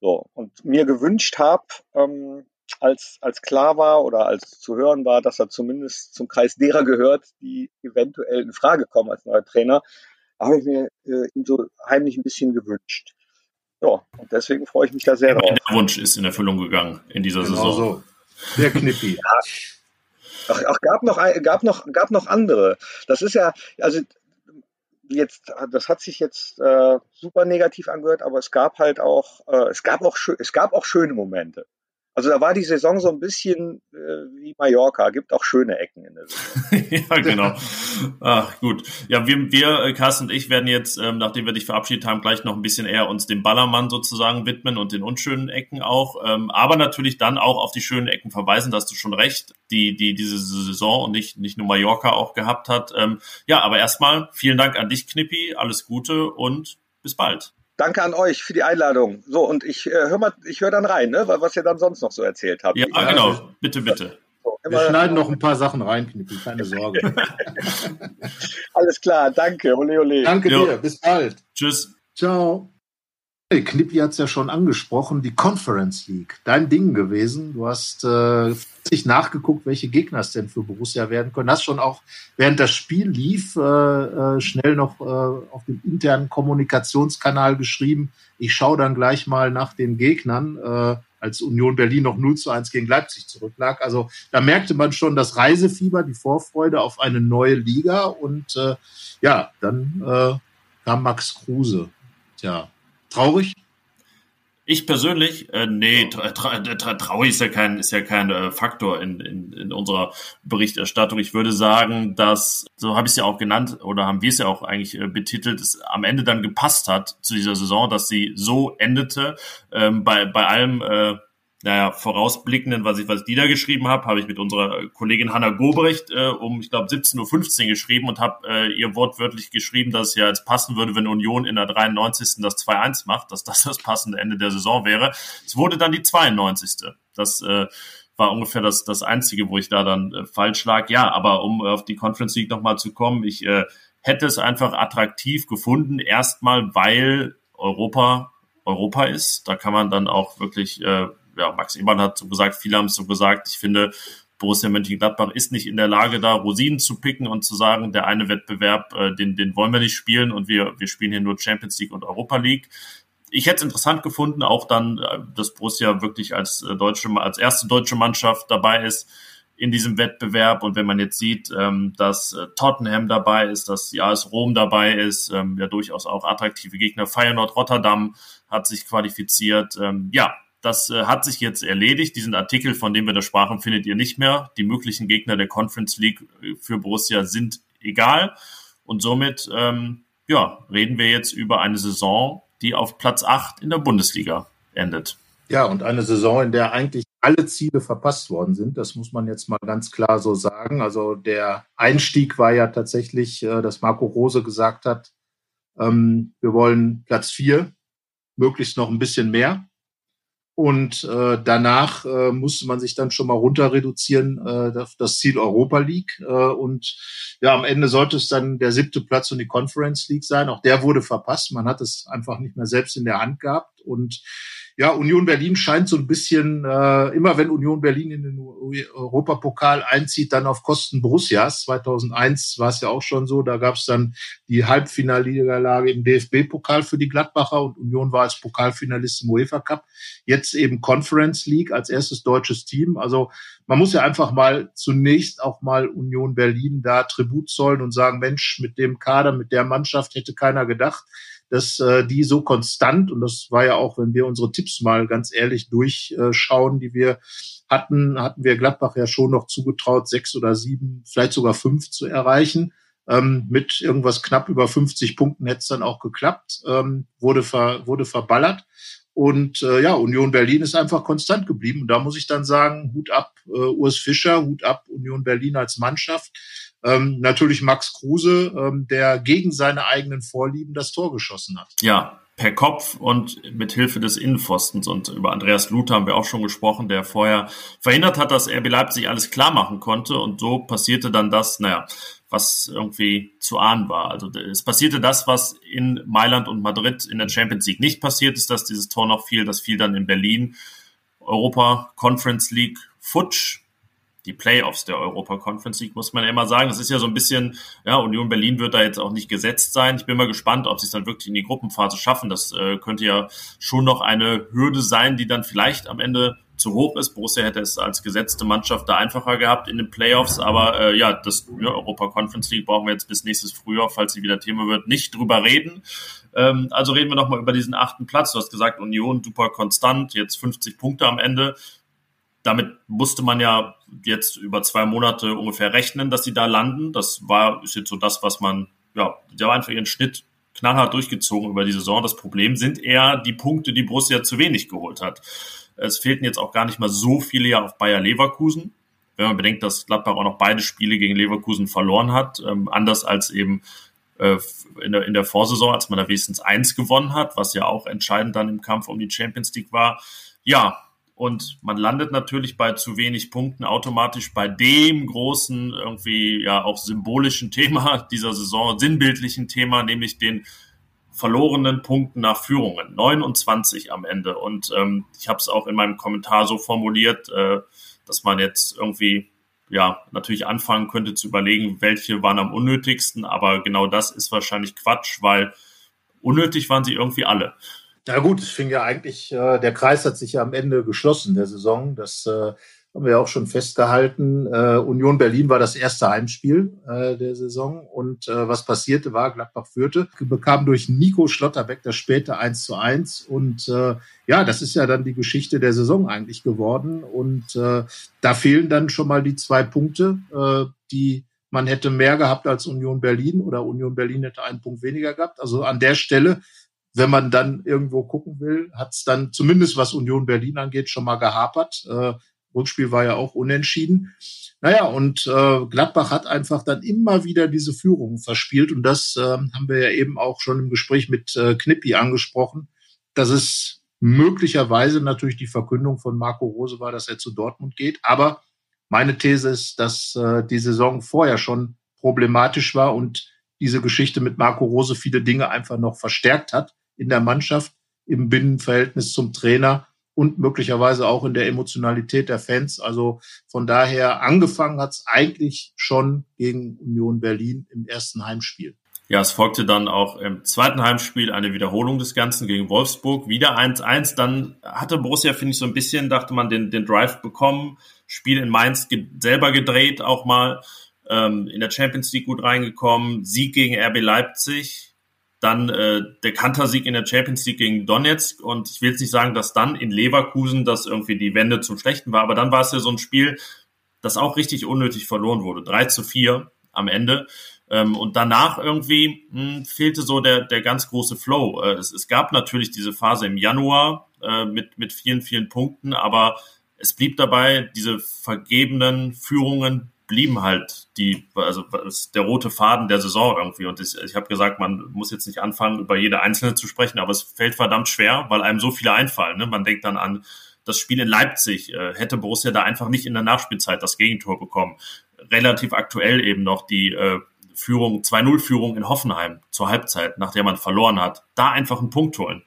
So, und mir gewünscht habe, ähm, als, als klar war oder als zu hören war, dass er zumindest zum Kreis derer gehört, die eventuell in Frage kommen als neuer Trainer, habe ich mir äh, ihn so heimlich ein bisschen gewünscht. Ja, und deswegen freue ich mich da sehr drauf. Der Wunsch ist in Erfüllung gegangen in dieser genau Saison. So. Der Knippi. ja. Ach, ach, gab noch, gab noch, gab noch andere. Das ist ja, also jetzt, das hat sich jetzt äh, super negativ angehört, aber es gab halt auch, äh, es gab auch, es gab auch schöne Momente. Also da war die Saison so ein bisschen äh, wie Mallorca, gibt auch schöne Ecken in der Saison. ja, genau. Ach, gut. Ja, wir, wir, äh, Carsten und ich, werden jetzt, ähm, nachdem wir dich verabschiedet haben, gleich noch ein bisschen eher uns dem Ballermann sozusagen widmen und den unschönen Ecken auch. Ähm, aber natürlich dann auch auf die schönen Ecken verweisen, da hast du schon recht, die, die diese Saison und nicht, nicht nur Mallorca auch gehabt hat. Ähm, ja, aber erstmal vielen Dank an dich, Knippi, alles Gute und bis bald. Danke an euch für die Einladung. So, und ich äh, höre mal, ich höre dann rein, ne, was ihr dann sonst noch so erzählt habt. Ja, ja genau. Bitte, bitte. So, Wir schneiden noch ein paar Sachen rein, Knippi, keine Sorge. Alles klar, danke. Ole, ole. Danke jo. dir, bis bald. Tschüss. Ciao. Hey, Knippi hat es ja schon angesprochen, die Conference League. Dein Ding gewesen. Du hast äh, nachgeguckt, welche Gegner es denn für Borussia werden können. Hast schon auch, während das Spiel lief, äh, äh, schnell noch äh, auf dem internen Kommunikationskanal geschrieben. Ich schaue dann gleich mal nach den Gegnern, äh, als Union Berlin noch 0 zu 1 gegen Leipzig zurücklag. Also da merkte man schon das Reisefieber, die Vorfreude auf eine neue Liga. Und äh, ja, dann äh, kam Max Kruse. Tja, Traurig? Ich persönlich, äh, nee, tra tra tra traurig ist ja kein, ist ja kein äh, Faktor in, in, in unserer Berichterstattung. Ich würde sagen, dass, so habe ich es ja auch genannt, oder haben wir es ja auch eigentlich äh, betitelt, es am Ende dann gepasst hat zu dieser Saison, dass sie so endete. Ähm, bei, bei allem äh, naja, vorausblickenden, was ich, was die da geschrieben habe, habe ich mit unserer Kollegin Hanna Gobrecht äh, um, ich glaube, 17.15 Uhr geschrieben und habe äh, ihr wortwörtlich geschrieben, dass es ja jetzt passen würde, wenn Union in der 93. das 2-1 macht, dass das das passende Ende der Saison wäre. Es wurde dann die 92. Das äh, war ungefähr das, das Einzige, wo ich da dann äh, falsch lag. Ja, aber um auf die Conference League nochmal zu kommen, ich äh, hätte es einfach attraktiv gefunden, erstmal, weil Europa Europa ist. Da kann man dann auch wirklich äh, ja, Max Eberl hat so gesagt, viele haben es so gesagt, ich finde, Borussia Mönchengladbach ist nicht in der Lage, da Rosinen zu picken und zu sagen, der eine Wettbewerb, äh, den, den wollen wir nicht spielen und wir, wir spielen hier nur Champions League und Europa League. Ich hätte es interessant gefunden, auch dann, äh, dass Borussia wirklich als äh, deutsche, als erste deutsche Mannschaft dabei ist in diesem Wettbewerb. Und wenn man jetzt sieht, ähm, dass äh, Tottenham dabei ist, dass die AS Rom dabei ist, ähm, ja durchaus auch attraktive Gegner. Feyenoord Rotterdam hat sich qualifiziert. Ähm, ja, das äh, hat sich jetzt erledigt. Diesen Artikel, von dem wir da sprachen, findet ihr nicht mehr. Die möglichen Gegner der Conference League äh, für Borussia sind egal. Und somit, ähm, ja, reden wir jetzt über eine Saison, die auf Platz 8 in der Bundesliga endet. Ja, und eine Saison, in der eigentlich alle Ziele verpasst worden sind. Das muss man jetzt mal ganz klar so sagen. Also der Einstieg war ja tatsächlich, äh, dass Marco Rose gesagt hat, ähm, wir wollen Platz vier, möglichst noch ein bisschen mehr. Und äh, danach äh, musste man sich dann schon mal runter reduzieren, äh, das Ziel Europa League. Äh, und ja, am Ende sollte es dann der siebte Platz und die Conference League sein. Auch der wurde verpasst. Man hat es einfach nicht mehr selbst in der Hand gehabt. Und ja, Union Berlin scheint so ein bisschen, äh, immer wenn Union Berlin in den Europapokal einzieht, dann auf Kosten Borussias. 2001 war es ja auch schon so, da gab es dann die Halbfinalniederlage im DFB-Pokal für die Gladbacher und Union war als Pokalfinalist im UEFA Cup. Jetzt eben Conference League als erstes deutsches Team. Also man muss ja einfach mal zunächst auch mal Union Berlin da Tribut zollen und sagen, Mensch, mit dem Kader, mit der Mannschaft hätte keiner gedacht dass äh, die so konstant, und das war ja auch, wenn wir unsere Tipps mal ganz ehrlich durchschauen, die wir hatten, hatten wir Gladbach ja schon noch zugetraut, sechs oder sieben, vielleicht sogar fünf zu erreichen. Ähm, mit irgendwas knapp über 50 Punkten hätte es dann auch geklappt, ähm, wurde, ver, wurde verballert. Und äh, ja, Union Berlin ist einfach konstant geblieben. Und da muss ich dann sagen, Hut ab äh, Urs Fischer, Hut ab Union Berlin als Mannschaft. Ähm, natürlich Max Kruse, ähm, der gegen seine eigenen Vorlieben das Tor geschossen hat. Ja, per Kopf und mit Hilfe des Innenpfostens. Und über Andreas Luther haben wir auch schon gesprochen, der vorher verhindert hat, dass RB Leipzig alles klar machen konnte. Und so passierte dann das, naja, was irgendwie zu ahnen war. Also es passierte das, was in Mailand und Madrid in der Champions League nicht passiert ist, dass dieses Tor noch fiel. Das fiel dann in Berlin. Europa Conference League futsch die Playoffs der Europa Conference League, muss man ja immer sagen. Das ist ja so ein bisschen, ja, Union Berlin wird da jetzt auch nicht gesetzt sein. Ich bin mal gespannt, ob sie es dann wirklich in die Gruppenphase schaffen. Das äh, könnte ja schon noch eine Hürde sein, die dann vielleicht am Ende zu hoch ist. Borussia hätte es als gesetzte Mannschaft da einfacher gehabt in den Playoffs, aber äh, ja, das ja, Europa Conference League brauchen wir jetzt bis nächstes Frühjahr, falls sie wieder Thema wird, nicht drüber reden. Ähm, also reden wir nochmal über diesen achten Platz. Du hast gesagt, Union super konstant, jetzt 50 Punkte am Ende damit musste man ja jetzt über zwei Monate ungefähr rechnen, dass sie da landen. Das war, ist jetzt so das, was man, ja, die haben einfach ihren Schnitt knallhart durchgezogen über die Saison. Das Problem sind eher die Punkte, die Borussia zu wenig geholt hat. Es fehlten jetzt auch gar nicht mal so viele ja auf Bayer Leverkusen. Wenn man bedenkt, dass Gladbach auch noch beide Spiele gegen Leverkusen verloren hat, ähm, anders als eben äh, in, der, in der Vorsaison, als man da wenigstens eins gewonnen hat, was ja auch entscheidend dann im Kampf um die Champions League war. Ja, und man landet natürlich bei zu wenig Punkten automatisch bei dem großen, irgendwie ja auch symbolischen Thema dieser Saison, sinnbildlichen Thema, nämlich den verlorenen Punkten nach Führungen. 29 am Ende. Und ähm, ich habe es auch in meinem Kommentar so formuliert, äh, dass man jetzt irgendwie ja natürlich anfangen könnte zu überlegen, welche waren am unnötigsten. Aber genau das ist wahrscheinlich Quatsch, weil unnötig waren sie irgendwie alle. Ja gut, es fing ja eigentlich, äh, der Kreis hat sich ja am Ende geschlossen der Saison. Das äh, haben wir ja auch schon festgehalten. Äh, Union Berlin war das erste Heimspiel äh, der Saison. Und äh, was passierte war, Gladbach führte, bekam durch Nico Schlotterbeck das späte 1 zu 1. Und äh, ja, das ist ja dann die Geschichte der Saison eigentlich geworden. Und äh, da fehlen dann schon mal die zwei Punkte, äh, die man hätte mehr gehabt als Union Berlin oder Union Berlin hätte einen Punkt weniger gehabt. Also an der Stelle wenn man dann irgendwo gucken will, hat es dann zumindest was Union Berlin angeht schon mal gehapert. Äh, Rückspiel war ja auch unentschieden. Naja, und äh, Gladbach hat einfach dann immer wieder diese Führung verspielt. Und das äh, haben wir ja eben auch schon im Gespräch mit äh, Knippi angesprochen, dass es möglicherweise natürlich die Verkündung von Marco Rose war, dass er zu Dortmund geht. Aber meine These ist, dass äh, die Saison vorher schon problematisch war und diese Geschichte mit Marco Rose viele Dinge einfach noch verstärkt hat in der Mannschaft, im Binnenverhältnis zum Trainer und möglicherweise auch in der Emotionalität der Fans. Also von daher angefangen hat es eigentlich schon gegen Union Berlin im ersten Heimspiel. Ja, es folgte dann auch im zweiten Heimspiel eine Wiederholung des Ganzen gegen Wolfsburg. Wieder 1-1. Dann hatte Borussia, finde ich, so ein bisschen, dachte man, den, den Drive bekommen. Spiel in Mainz ge selber gedreht auch mal. Ähm, in der Champions League gut reingekommen. Sieg gegen RB Leipzig. Dann äh, der Kantersieg in der Champions League gegen Donetsk. Und ich will jetzt nicht sagen, dass dann in Leverkusen das irgendwie die Wende zum Schlechten war. Aber dann war es ja so ein Spiel, das auch richtig unnötig verloren wurde. 3 zu 4 am Ende. Ähm, und danach irgendwie mh, hm, fehlte so der, der ganz große Flow. Äh, es, es gab natürlich diese Phase im Januar äh, mit, mit vielen, vielen Punkten, aber es blieb dabei, diese vergebenen Führungen blieben halt die, also der rote Faden der Saison irgendwie. Und ich, ich habe gesagt, man muss jetzt nicht anfangen, über jede einzelne zu sprechen, aber es fällt verdammt schwer, weil einem so viele einfallen. Ne? Man denkt dann an das Spiel in Leipzig. Äh, hätte Borussia da einfach nicht in der Nachspielzeit das Gegentor bekommen. Relativ aktuell eben noch die äh, Führung, 2-0-Führung in Hoffenheim zur Halbzeit, nach der man verloren hat, da einfach einen Punkt holen.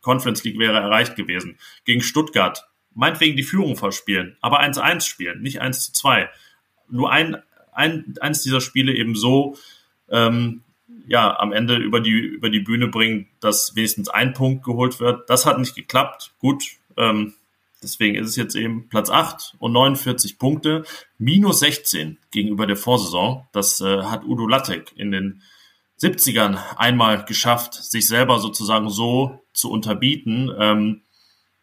Conference League wäre erreicht gewesen. Gegen Stuttgart, meinetwegen die Führung verspielen, aber 1-1 spielen, nicht 1-2. Nur ein, ein, eins dieser Spiele eben so, ähm, ja, am Ende über die, über die Bühne bringen, dass wenigstens ein Punkt geholt wird. Das hat nicht geklappt. Gut, ähm, Deswegen ist es jetzt eben Platz 8 und 49 Punkte, minus 16 gegenüber der Vorsaison. Das äh, hat Udo Lattek in den 70ern einmal geschafft, sich selber sozusagen so zu unterbieten. Ähm,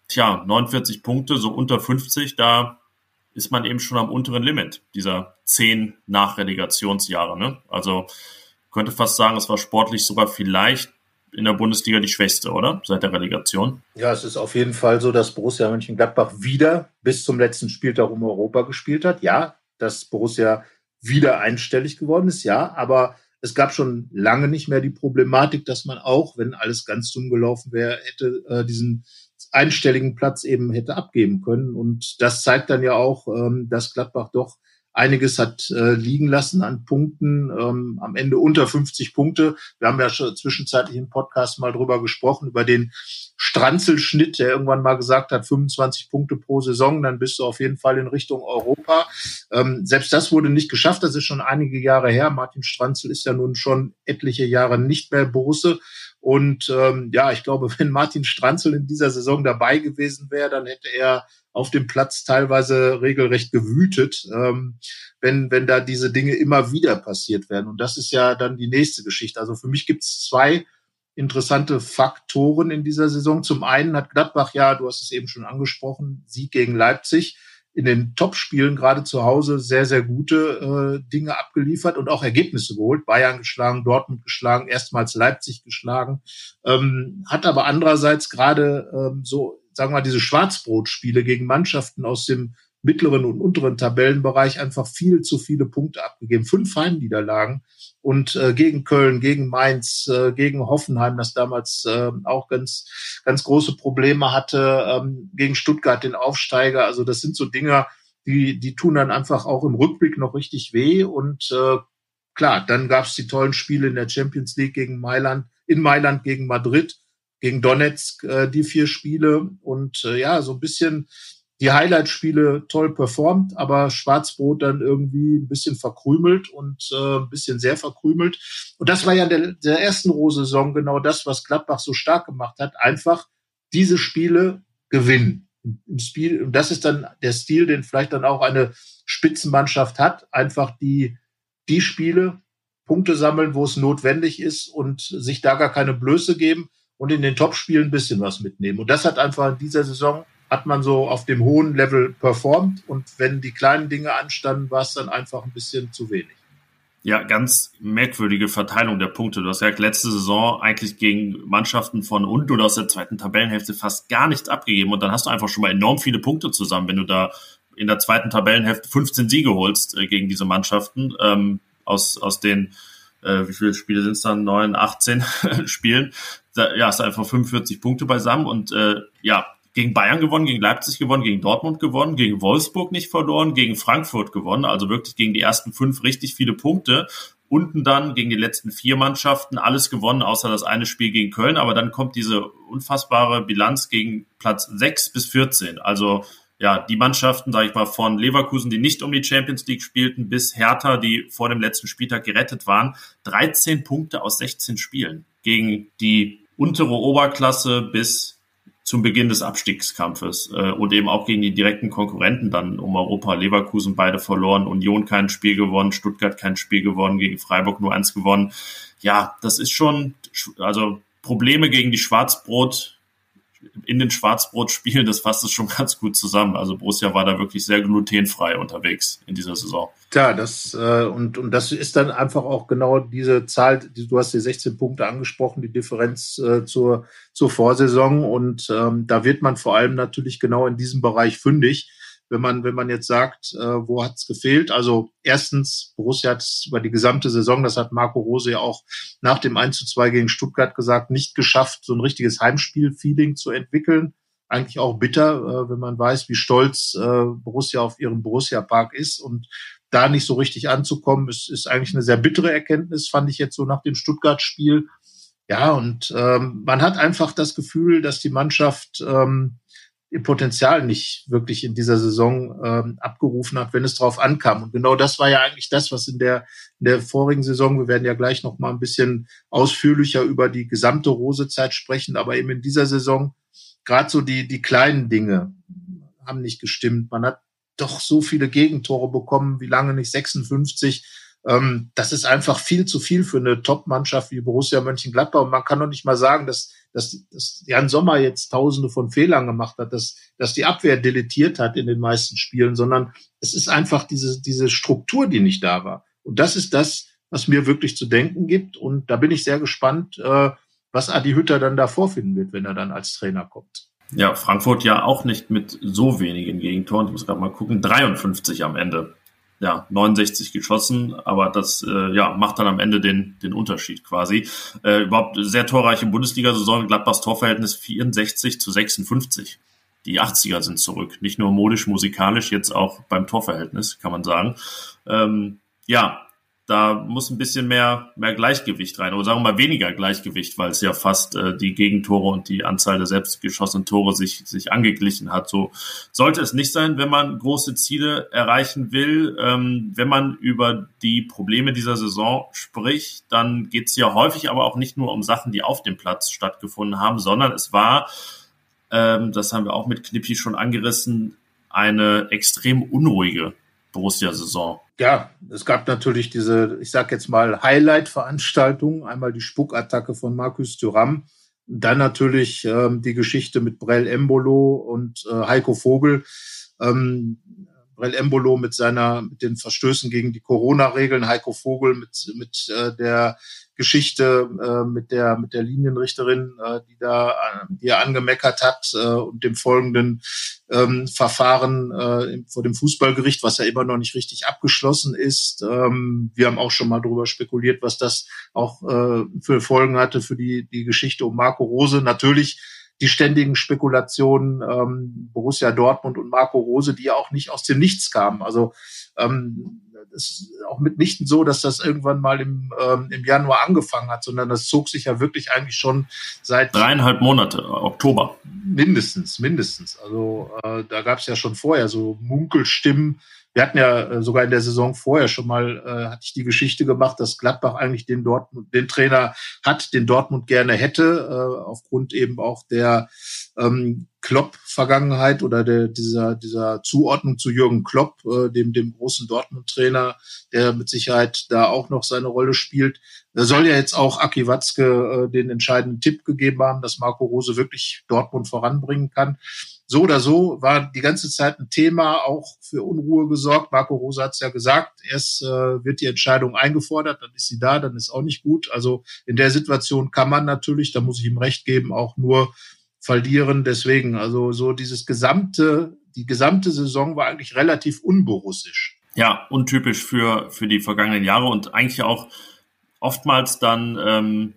tja, 49 Punkte, so unter 50, da ist man eben schon am unteren Limit dieser 10 Nachrelegationsjahre. Ne? Also könnte fast sagen, es war sportlich sogar vielleicht in der Bundesliga die schwächste, oder? Seit der Relegation. Ja, es ist auf jeden Fall so, dass Borussia Mönchengladbach wieder bis zum letzten Spieltag um Europa gespielt hat. Ja, dass Borussia wieder einstellig geworden ist, ja, aber es gab schon lange nicht mehr die Problematik, dass man auch, wenn alles ganz dumm gelaufen wäre, hätte äh, diesen einstelligen Platz eben hätte abgeben können. Und das zeigt dann ja auch, ähm, dass Gladbach doch einiges hat äh, liegen lassen an Punkten, ähm, am Ende unter 50 Punkte. Wir haben ja schon zwischenzeitlich im Podcast mal drüber gesprochen, über den Stranzelschnitt, der irgendwann mal gesagt hat, 25 Punkte pro Saison, dann bist du auf jeden Fall in Richtung Europa. Ähm, selbst das wurde nicht geschafft, das ist schon einige Jahre her. Martin Stranzel ist ja nun schon etliche Jahre nicht mehr Borusse. Und ähm, ja, ich glaube, wenn Martin Stranzel in dieser Saison dabei gewesen wäre, dann hätte er auf dem Platz teilweise regelrecht gewütet, ähm, wenn, wenn da diese Dinge immer wieder passiert werden. Und das ist ja dann die nächste Geschichte. Also für mich gibt es zwei interessante Faktoren in dieser Saison. Zum einen hat Gladbach ja, du hast es eben schon angesprochen, Sieg gegen Leipzig in den Topspielen gerade zu Hause sehr, sehr gute äh, Dinge abgeliefert und auch Ergebnisse geholt. Bayern geschlagen, Dortmund geschlagen, erstmals Leipzig geschlagen. Ähm, hat aber andererseits gerade ähm, so sagen wir mal, diese Schwarzbrotspiele gegen Mannschaften aus dem mittleren und unteren Tabellenbereich einfach viel zu viele Punkte abgegeben. Fünf Heimniederlagen und äh, gegen Köln, gegen Mainz, äh, gegen Hoffenheim, das damals äh, auch ganz, ganz große Probleme hatte, ähm, gegen Stuttgart, den Aufsteiger. Also das sind so Dinger, die, die tun dann einfach auch im Rückblick noch richtig weh. Und äh, klar, dann gab es die tollen Spiele in der Champions League gegen Mailand, in Mailand gegen Madrid gegen Donetsk äh, die vier Spiele und äh, ja, so ein bisschen die Highlight-Spiele toll performt, aber Schwarzbrot dann irgendwie ein bisschen verkrümelt und äh, ein bisschen sehr verkrümelt. Und das war ja der, der ersten Rohsaison genau das, was Gladbach so stark gemacht hat. Einfach diese Spiele gewinnen. Im Spiel, und das ist dann der Stil, den vielleicht dann auch eine Spitzenmannschaft hat. Einfach die, die Spiele Punkte sammeln, wo es notwendig ist und sich da gar keine Blöße geben und in den Topspielen ein bisschen was mitnehmen. Und das hat einfach in dieser Saison hat man so auf dem hohen Level performt und wenn die kleinen Dinge anstanden, war es dann einfach ein bisschen zu wenig. Ja, ganz merkwürdige Verteilung der Punkte. Du hast ja letzte Saison eigentlich gegen Mannschaften von unten oder aus der zweiten Tabellenhälfte fast gar nichts abgegeben und dann hast du einfach schon mal enorm viele Punkte zusammen, wenn du da in der zweiten Tabellenhälfte 15 Siege holst äh, gegen diese Mannschaften ähm, aus, aus den äh, wie viele Spiele sind es dann? Neun, 18 Spielen. Da, ja, ist einfach 45 Punkte beisammen und äh, ja, gegen Bayern gewonnen, gegen Leipzig gewonnen, gegen Dortmund gewonnen, gegen Wolfsburg nicht verloren, gegen Frankfurt gewonnen, also wirklich gegen die ersten fünf richtig viele Punkte. Unten dann gegen die letzten vier Mannschaften alles gewonnen, außer das eine Spiel gegen Köln. Aber dann kommt diese unfassbare Bilanz gegen Platz sechs bis 14. Also ja, die Mannschaften, sage ich mal, von Leverkusen, die nicht um die Champions League spielten, bis Hertha, die vor dem letzten Spieltag gerettet waren, 13 Punkte aus 16 Spielen gegen die untere Oberklasse bis zum Beginn des Abstiegskampfes äh, und eben auch gegen die direkten Konkurrenten dann um Europa. Leverkusen beide verloren, Union kein Spiel gewonnen, Stuttgart kein Spiel gewonnen, gegen Freiburg nur eins gewonnen. Ja, das ist schon, also Probleme gegen die Schwarzbrot in den Schwarzbrotspielen, das fasst es schon ganz gut zusammen. Also Borussia war da wirklich sehr glutenfrei unterwegs in dieser Saison. Tja, das äh, und, und das ist dann einfach auch genau diese Zahl, die, du hast die 16 Punkte angesprochen, die Differenz äh, zur, zur Vorsaison. Und ähm, da wird man vor allem natürlich genau in diesem Bereich fündig wenn man, wenn man jetzt sagt, äh, wo hat's gefehlt? Also erstens, Borussia hat es über die gesamte Saison, das hat Marco Rose ja auch nach dem 1 zu 2 gegen Stuttgart gesagt, nicht geschafft, so ein richtiges Heimspiel-Feeling zu entwickeln. Eigentlich auch bitter, äh, wenn man weiß, wie stolz äh, Borussia auf ihren Borussia-Park ist und da nicht so richtig anzukommen, ist, ist eigentlich eine sehr bittere Erkenntnis, fand ich jetzt so nach dem Stuttgart-Spiel. Ja, und ähm, man hat einfach das Gefühl, dass die Mannschaft ähm, ihr Potenzial nicht wirklich in dieser Saison ähm, abgerufen hat, wenn es drauf ankam. Und genau das war ja eigentlich das, was in der, in der vorigen Saison, wir werden ja gleich noch mal ein bisschen ausführlicher über die gesamte Rosezeit sprechen, aber eben in dieser Saison gerade so die, die kleinen Dinge haben nicht gestimmt. Man hat doch so viele Gegentore bekommen, wie lange nicht 56 ähm, das ist einfach viel zu viel für eine Top-Mannschaft wie Borussia Mönchengladbach. Und man kann doch nicht mal sagen, dass, dass, dass Jan Sommer jetzt tausende von Fehlern gemacht hat, dass, dass die Abwehr deletiert hat in den meisten Spielen, sondern es ist einfach diese, diese Struktur, die nicht da war. Und das ist das, was mir wirklich zu denken gibt. Und da bin ich sehr gespannt, äh, was Adi Hütter dann da vorfinden wird, wenn er dann als Trainer kommt. Ja, Frankfurt ja auch nicht mit so wenigen Gegentoren. Ich muss gerade mal gucken. 53 am Ende ja, 69 geschossen, aber das äh, ja, macht dann am Ende den, den Unterschied quasi. Äh, überhaupt sehr torreiche Bundesliga-Saison, Gladbachs Torverhältnis 64 zu 56. Die 80er sind zurück, nicht nur modisch, musikalisch, jetzt auch beim Torverhältnis, kann man sagen. Ähm, ja, da muss ein bisschen mehr, mehr Gleichgewicht rein, oder sagen wir mal weniger Gleichgewicht, weil es ja fast äh, die Gegentore und die Anzahl der selbstgeschossenen Tore sich, sich angeglichen hat. So sollte es nicht sein, wenn man große Ziele erreichen will. Ähm, wenn man über die Probleme dieser Saison spricht, dann geht es ja häufig aber auch nicht nur um Sachen, die auf dem Platz stattgefunden haben, sondern es war, ähm, das haben wir auch mit Knippi schon angerissen, eine extrem unruhige Borussia-Saison. Ja, es gab natürlich diese, ich sag jetzt mal, Highlight-Veranstaltung. Einmal die Spuckattacke von Markus Thuram. Dann natürlich ähm, die Geschichte mit Brell Embolo und äh, Heiko Vogel. Ähm, Brell Embolo mit seiner, mit den Verstößen gegen die Corona-Regeln, Heiko Vogel mit, mit äh, der Geschichte äh, mit der mit der Linienrichterin, äh, die da äh, die er angemeckert hat äh, und dem folgenden ähm, Verfahren äh, vor dem Fußballgericht, was ja immer noch nicht richtig abgeschlossen ist. Ähm, wir haben auch schon mal darüber spekuliert, was das auch äh, für Folgen hatte für die die Geschichte um Marco Rose. Natürlich die ständigen Spekulationen ähm, Borussia Dortmund und Marco Rose, die ja auch nicht aus dem Nichts kamen. Also ähm, es ist auch mitnichten so, dass das irgendwann mal im, ähm, im Januar angefangen hat, sondern das zog sich ja wirklich eigentlich schon seit dreieinhalb Monate, Oktober. Mindestens, mindestens. Also äh, da gab es ja schon vorher so Munkelstimmen, wir hatten ja äh, sogar in der Saison vorher schon mal, äh, hatte ich die Geschichte gemacht, dass Gladbach eigentlich den Dortmund, den Trainer hat, den Dortmund gerne hätte, äh, aufgrund eben auch der ähm, Klopp-Vergangenheit oder der, dieser, dieser Zuordnung zu Jürgen Klopp, äh, dem, dem großen Dortmund-Trainer, der mit Sicherheit da auch noch seine Rolle spielt. Da soll ja jetzt auch Aki Watzke äh, den entscheidenden Tipp gegeben haben, dass Marco Rose wirklich Dortmund voranbringen kann so oder so war die ganze Zeit ein Thema, auch für Unruhe gesorgt. Marco Rosa hat es ja gesagt, erst äh, wird die Entscheidung eingefordert, dann ist sie da, dann ist auch nicht gut. Also in der Situation kann man natürlich, da muss ich ihm recht geben, auch nur verlieren. Deswegen, also so dieses gesamte, die gesamte Saison war eigentlich relativ unborussisch. Ja, untypisch für, für die vergangenen Jahre und eigentlich auch oftmals dann ähm,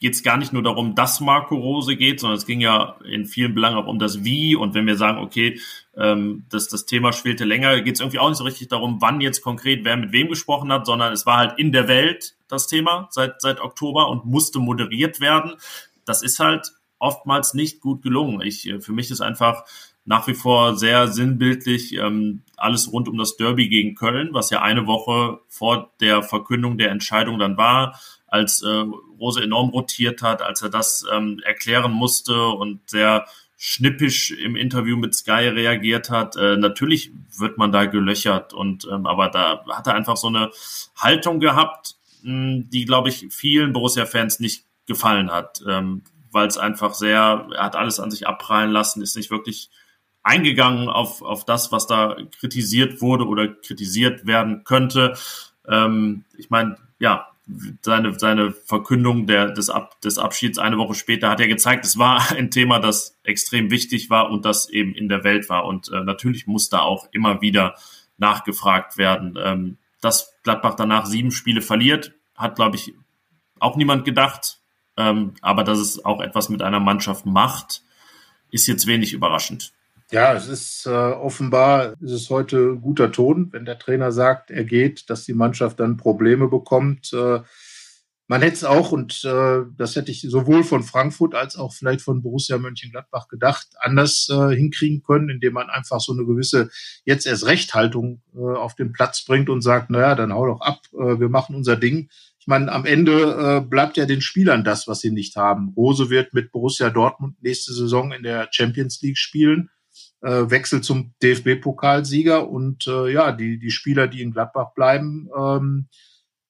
geht es gar nicht nur darum, dass Marco Rose geht, sondern es ging ja in vielen Belangen auch um das Wie. Und wenn wir sagen, okay, ähm, das, das Thema schwelte länger, geht es irgendwie auch nicht so richtig darum, wann jetzt konkret wer mit wem gesprochen hat, sondern es war halt in der Welt das Thema seit, seit Oktober und musste moderiert werden. Das ist halt oftmals nicht gut gelungen. Ich, äh, für mich ist einfach nach wie vor sehr sinnbildlich ähm, alles rund um das Derby gegen Köln, was ja eine Woche vor der Verkündung der Entscheidung dann war, als äh, Rose enorm rotiert hat, als er das ähm, erklären musste und sehr schnippisch im Interview mit Sky reagiert hat. Äh, natürlich wird man da gelöchert und ähm, aber da hat er einfach so eine Haltung gehabt, mh, die glaube ich vielen Borussia-Fans nicht gefallen hat, ähm, weil es einfach sehr, er hat alles an sich abprallen lassen, ist nicht wirklich eingegangen auf, auf das, was da kritisiert wurde oder kritisiert werden könnte. Ähm, ich meine, ja, seine, seine Verkündung der, des, Ab, des Abschieds eine Woche später hat er gezeigt, es war ein Thema, das extrem wichtig war und das eben in der Welt war. Und äh, natürlich muss da auch immer wieder nachgefragt werden. Ähm, dass Gladbach danach sieben Spiele verliert, hat, glaube ich, auch niemand gedacht. Ähm, aber dass es auch etwas mit einer Mannschaft macht, ist jetzt wenig überraschend. Ja, es ist äh, offenbar, ist es heute guter Ton, wenn der Trainer sagt, er geht, dass die Mannschaft dann Probleme bekommt. Äh, man hätte es auch, und äh, das hätte ich sowohl von Frankfurt als auch vielleicht von Borussia Mönchengladbach gedacht, anders äh, hinkriegen können, indem man einfach so eine gewisse jetzt erst Rechthaltung äh, auf den Platz bringt und sagt, naja, dann hau doch ab, äh, wir machen unser Ding. Ich meine, am Ende äh, bleibt ja den Spielern das, was sie nicht haben. Rose wird mit Borussia Dortmund nächste Saison in der Champions League spielen äh, Wechsel zum DFB-Pokalsieger und äh, ja, die, die Spieler, die in Gladbach bleiben, ähm,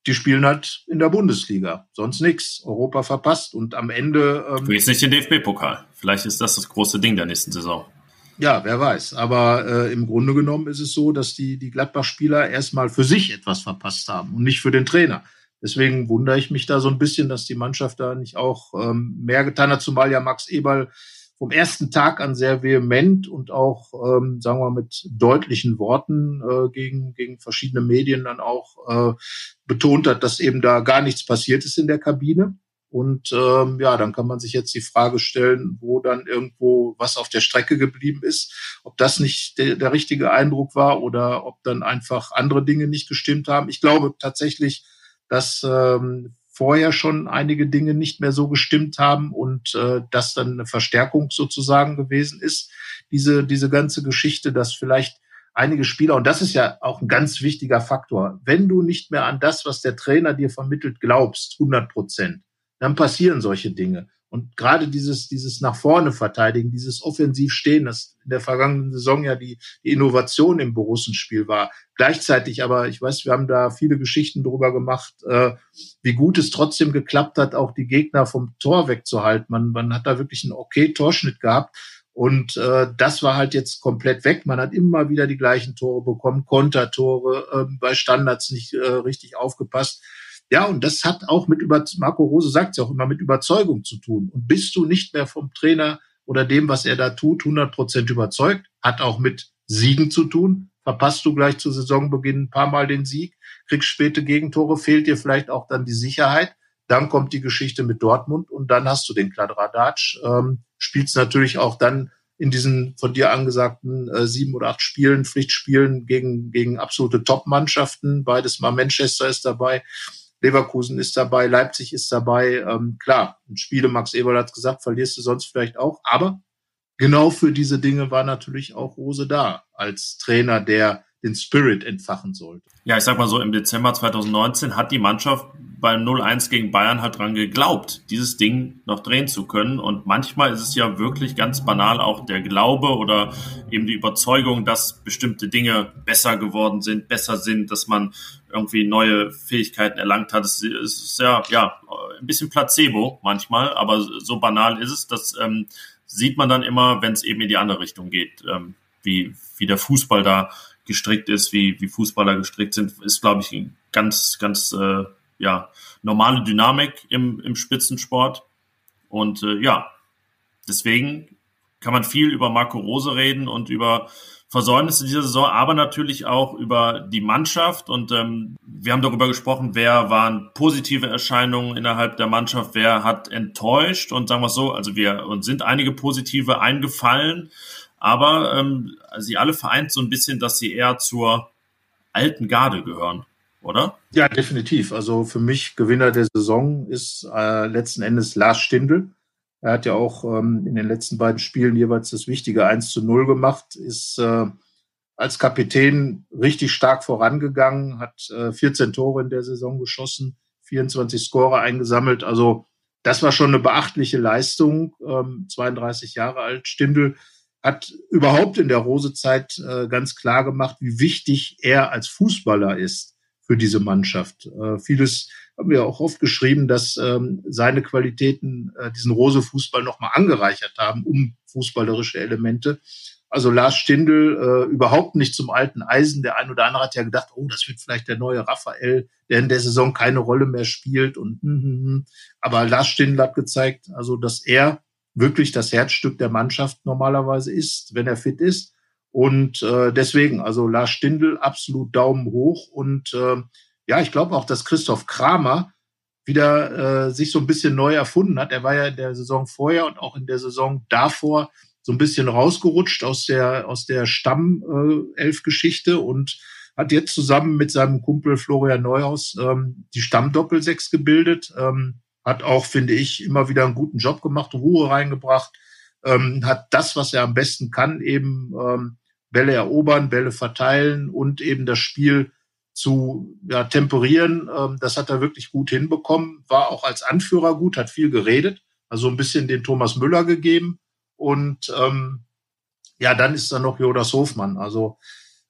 die spielen halt in der Bundesliga. Sonst nichts. Europa verpasst und am Ende. Ähm, du gehst nicht den DFB-Pokal. Vielleicht ist das das große Ding der nächsten Saison. Ja, wer weiß. Aber äh, im Grunde genommen ist es so, dass die, die Gladbach-Spieler erstmal für sich etwas verpasst haben und nicht für den Trainer. Deswegen wundere ich mich da so ein bisschen, dass die Mannschaft da nicht auch ähm, mehr getan hat, zumal ja Max Eberl vom ersten Tag an sehr vehement und auch, ähm, sagen wir, mit deutlichen Worten äh, gegen, gegen verschiedene Medien dann auch äh, betont hat, dass eben da gar nichts passiert ist in der Kabine. Und ähm, ja, dann kann man sich jetzt die Frage stellen, wo dann irgendwo was auf der Strecke geblieben ist, ob das nicht der, der richtige Eindruck war oder ob dann einfach andere Dinge nicht gestimmt haben. Ich glaube tatsächlich, dass ähm, vorher schon einige Dinge nicht mehr so gestimmt haben und äh, das dann eine Verstärkung sozusagen gewesen ist. Diese, diese ganze Geschichte, dass vielleicht einige Spieler, und das ist ja auch ein ganz wichtiger Faktor, wenn du nicht mehr an das, was der Trainer dir vermittelt, glaubst, 100 Prozent, dann passieren solche Dinge. Und gerade dieses, dieses nach vorne verteidigen, dieses offensiv stehen, das in der vergangenen Saison ja die, die Innovation im Borussenspiel war. Gleichzeitig aber, ich weiß, wir haben da viele Geschichten drüber gemacht, äh, wie gut es trotzdem geklappt hat, auch die Gegner vom Tor wegzuhalten. Man, man hat da wirklich einen okay Torschnitt gehabt. Und äh, das war halt jetzt komplett weg. Man hat immer wieder die gleichen Tore bekommen, Kontertore, äh, bei Standards nicht äh, richtig aufgepasst. Ja, und das hat auch mit über Marco Rose sagt ja auch immer mit Überzeugung zu tun. Und bist du nicht mehr vom Trainer oder dem, was er da tut, 100 Prozent überzeugt, hat auch mit Siegen zu tun. Verpasst du gleich zu Saisonbeginn ein paar Mal den Sieg, kriegst späte Gegentore, fehlt dir vielleicht auch dann die Sicherheit. Dann kommt die Geschichte mit Dortmund und dann hast du den Kladradatsch. Ähm, spielst natürlich auch dann in diesen von dir angesagten äh, sieben oder acht Spielen, Pflichtspielen gegen, gegen absolute Top-Mannschaften. Beides mal Manchester ist dabei. Leverkusen ist dabei, Leipzig ist dabei. Ähm, klar, Spiele, Max Eberl hat gesagt, verlierst du sonst vielleicht auch. Aber genau für diese Dinge war natürlich auch Rose da, als Trainer, der den Spirit entfachen sollte. Ja, ich sag mal so, im Dezember 2019 hat die Mannschaft beim 0-1 gegen Bayern halt dran geglaubt, dieses Ding noch drehen zu können. Und manchmal ist es ja wirklich ganz banal auch der Glaube oder eben die Überzeugung, dass bestimmte Dinge besser geworden sind, besser sind, dass man irgendwie neue Fähigkeiten erlangt hat. Es ist ja, ja, ein bisschen Placebo manchmal, aber so banal ist es. Das ähm, sieht man dann immer, wenn es eben in die andere Richtung geht, ähm, wie, wie der Fußball da gestrickt ist, wie, wie Fußballer gestrickt sind, ist, glaube ich, ganz, ganz äh, ja, normale Dynamik im, im Spitzensport. Und äh, ja, deswegen kann man viel über Marco Rose reden und über Versäumnisse dieser Saison, aber natürlich auch über die Mannschaft. Und ähm, wir haben darüber gesprochen, wer waren positive Erscheinungen innerhalb der Mannschaft, wer hat enttäuscht. Und sagen wir so, also wir uns sind einige positive eingefallen, aber ähm, sie alle vereint so ein bisschen, dass sie eher zur alten Garde gehören, oder? Ja, definitiv. Also für mich Gewinner der Saison ist äh, letzten Endes Lars Stindl er hat ja auch ähm, in den letzten beiden Spielen jeweils das wichtige 1 zu 0 gemacht, ist äh, als Kapitän richtig stark vorangegangen, hat äh, 14 Tore in der Saison geschossen, 24 Scorer eingesammelt. Also das war schon eine beachtliche Leistung. Ähm, 32 Jahre alt. Stindl hat überhaupt in der Rosezeit äh, ganz klar gemacht, wie wichtig er als Fußballer ist für diese Mannschaft. Äh, vieles haben wir auch oft geschrieben, dass ähm, seine Qualitäten äh, diesen Rose-Fußball nochmal angereichert haben um fußballerische Elemente. Also Lars Stindl äh, überhaupt nicht zum alten Eisen. Der ein oder andere hat ja gedacht, oh, das wird vielleicht der neue Raphael, der in der Saison keine Rolle mehr spielt. Und hm, hm, hm. aber Lars Stindl hat gezeigt, also dass er wirklich das Herzstück der Mannschaft normalerweise ist, wenn er fit ist. Und äh, deswegen, also Lars Stindl absolut Daumen hoch und äh, ja, ich glaube auch, dass Christoph Kramer wieder äh, sich so ein bisschen neu erfunden hat. Er war ja in der Saison vorher und auch in der Saison davor so ein bisschen rausgerutscht aus der aus der Stammelf-Geschichte äh, und hat jetzt zusammen mit seinem Kumpel Florian Neuhaus ähm, die Stammdoppelsechs gebildet. Ähm, hat auch, finde ich, immer wieder einen guten Job gemacht, Ruhe reingebracht, ähm, hat das, was er am besten kann, eben ähm, Bälle erobern, Bälle verteilen und eben das Spiel zu ja, temperieren. Ähm, das hat er wirklich gut hinbekommen, war auch als Anführer gut, hat viel geredet, also ein bisschen den Thomas Müller gegeben. Und ähm, ja, dann ist da noch Jodas Hofmann. Also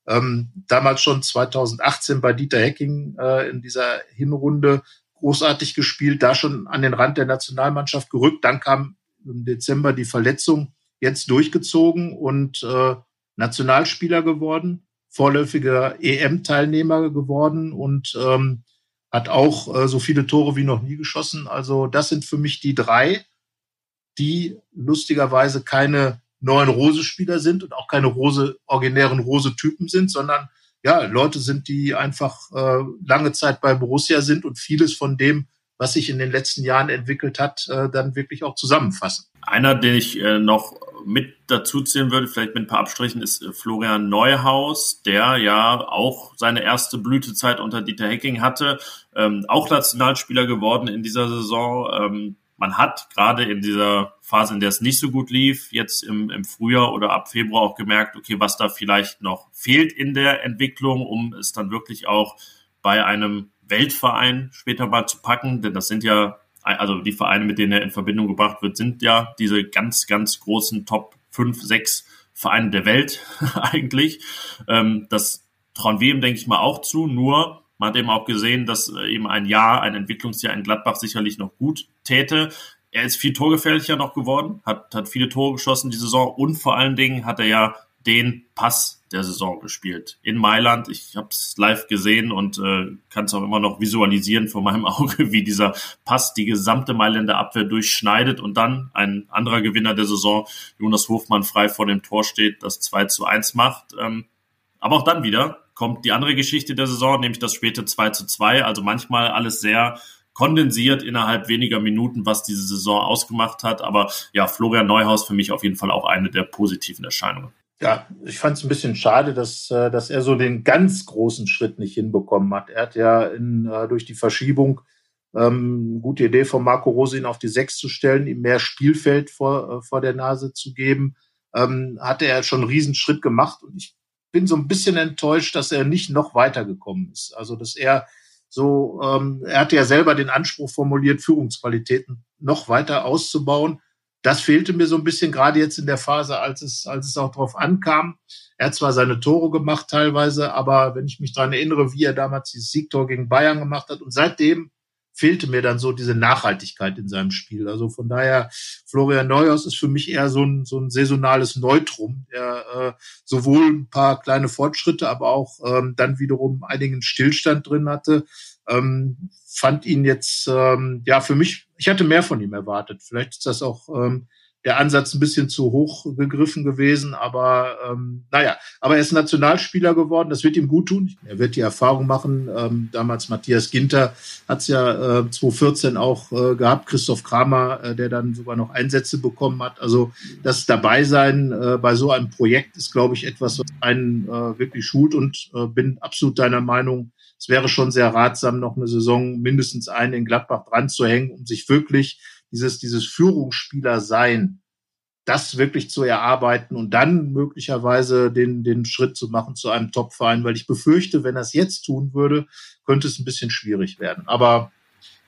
ähm, damals schon 2018 bei Dieter Hecking äh, in dieser Hinrunde großartig gespielt, da schon an den Rand der Nationalmannschaft gerückt. Dann kam im Dezember die Verletzung, jetzt durchgezogen und äh, Nationalspieler geworden vorläufiger EM-Teilnehmer geworden und ähm, hat auch äh, so viele Tore wie noch nie geschossen. Also das sind für mich die drei, die lustigerweise keine neuen Rose-Spieler sind und auch keine Rose, originären Rose-Typen sind, sondern ja, Leute sind, die einfach äh, lange Zeit bei Borussia sind und vieles von dem, was sich in den letzten Jahren entwickelt hat, äh, dann wirklich auch zusammenfassen. Einer, den ich äh, noch mit dazu zählen würde, vielleicht mit ein paar Abstrichen, ist äh, Florian Neuhaus, der ja auch seine erste Blütezeit unter Dieter Hecking hatte, ähm, auch Nationalspieler geworden in dieser Saison. Ähm, man hat gerade in dieser Phase, in der es nicht so gut lief, jetzt im, im Frühjahr oder ab Februar auch gemerkt, okay, was da vielleicht noch fehlt in der Entwicklung, um es dann wirklich auch bei einem Weltverein später mal zu packen, denn das sind ja also die Vereine, mit denen er in Verbindung gebracht wird, sind ja diese ganz, ganz großen Top 5, 6 Vereine der Welt eigentlich. Ähm, das trauen wir ihm, denke ich mal, auch zu. Nur man hat eben auch gesehen, dass äh, eben ein Jahr, ein Entwicklungsjahr in Gladbach sicherlich noch gut täte. Er ist viel torgefährlicher noch geworden, hat, hat viele Tore geschossen die Saison und vor allen Dingen hat er ja den Pass der Saison gespielt. In Mailand. Ich habe es live gesehen und äh, kann es auch immer noch visualisieren vor meinem Auge, wie dieser Pass die gesamte Mailänder Abwehr durchschneidet und dann ein anderer Gewinner der Saison, Jonas Hofmann, frei vor dem Tor steht, das 2 zu 1 macht. Ähm, aber auch dann wieder kommt die andere Geschichte der Saison, nämlich das späte 2 zu 2. Also manchmal alles sehr kondensiert innerhalb weniger Minuten, was diese Saison ausgemacht hat. Aber ja, Florian Neuhaus für mich auf jeden Fall auch eine der positiven Erscheinungen. Ja, ich fand es ein bisschen schade, dass, äh, dass er so den ganz großen Schritt nicht hinbekommen hat. Er hat ja in, äh, durch die Verschiebung ähm, gute Idee von Marco Rose, ihn auf die Sechs zu stellen, ihm mehr Spielfeld vor, äh, vor der Nase zu geben. Ähm, hatte er schon einen Riesenschritt gemacht und ich bin so ein bisschen enttäuscht, dass er nicht noch weitergekommen ist. Also, dass er so, ähm, er hatte ja selber den Anspruch formuliert, Führungsqualitäten noch weiter auszubauen das fehlte mir so ein bisschen, gerade jetzt in der Phase, als es, als es auch drauf ankam. Er hat zwar seine Tore gemacht teilweise, aber wenn ich mich daran erinnere, wie er damals dieses Siegtor gegen Bayern gemacht hat und seitdem fehlte mir dann so diese Nachhaltigkeit in seinem Spiel. Also von daher, Florian Neuhaus ist für mich eher so ein, so ein saisonales Neutrum, der äh, sowohl ein paar kleine Fortschritte, aber auch ähm, dann wiederum einigen Stillstand drin hatte. Ähm, fand ihn jetzt, ähm, ja, für mich, ich hatte mehr von ihm erwartet. Vielleicht ist das auch ähm, der Ansatz ein bisschen zu hoch gegriffen gewesen, aber ähm, naja, aber er ist Nationalspieler geworden, das wird ihm gut tun. Er wird die Erfahrung machen, ähm, damals Matthias Ginter hat es ja äh, 2014 auch äh, gehabt, Christoph Kramer, äh, der dann sogar noch Einsätze bekommen hat. Also das dabei sein äh, bei so einem Projekt ist, glaube ich, etwas, was einen äh, wirklich schult und äh, bin absolut deiner Meinung, es wäre schon sehr ratsam, noch eine Saison mindestens eine in Gladbach dran zu hängen, um sich wirklich dieses, dieses Führungsspieler sein, das wirklich zu erarbeiten und dann möglicherweise den, den Schritt zu machen zu einem Top-Verein, weil ich befürchte, wenn er es jetzt tun würde, könnte es ein bisschen schwierig werden. Aber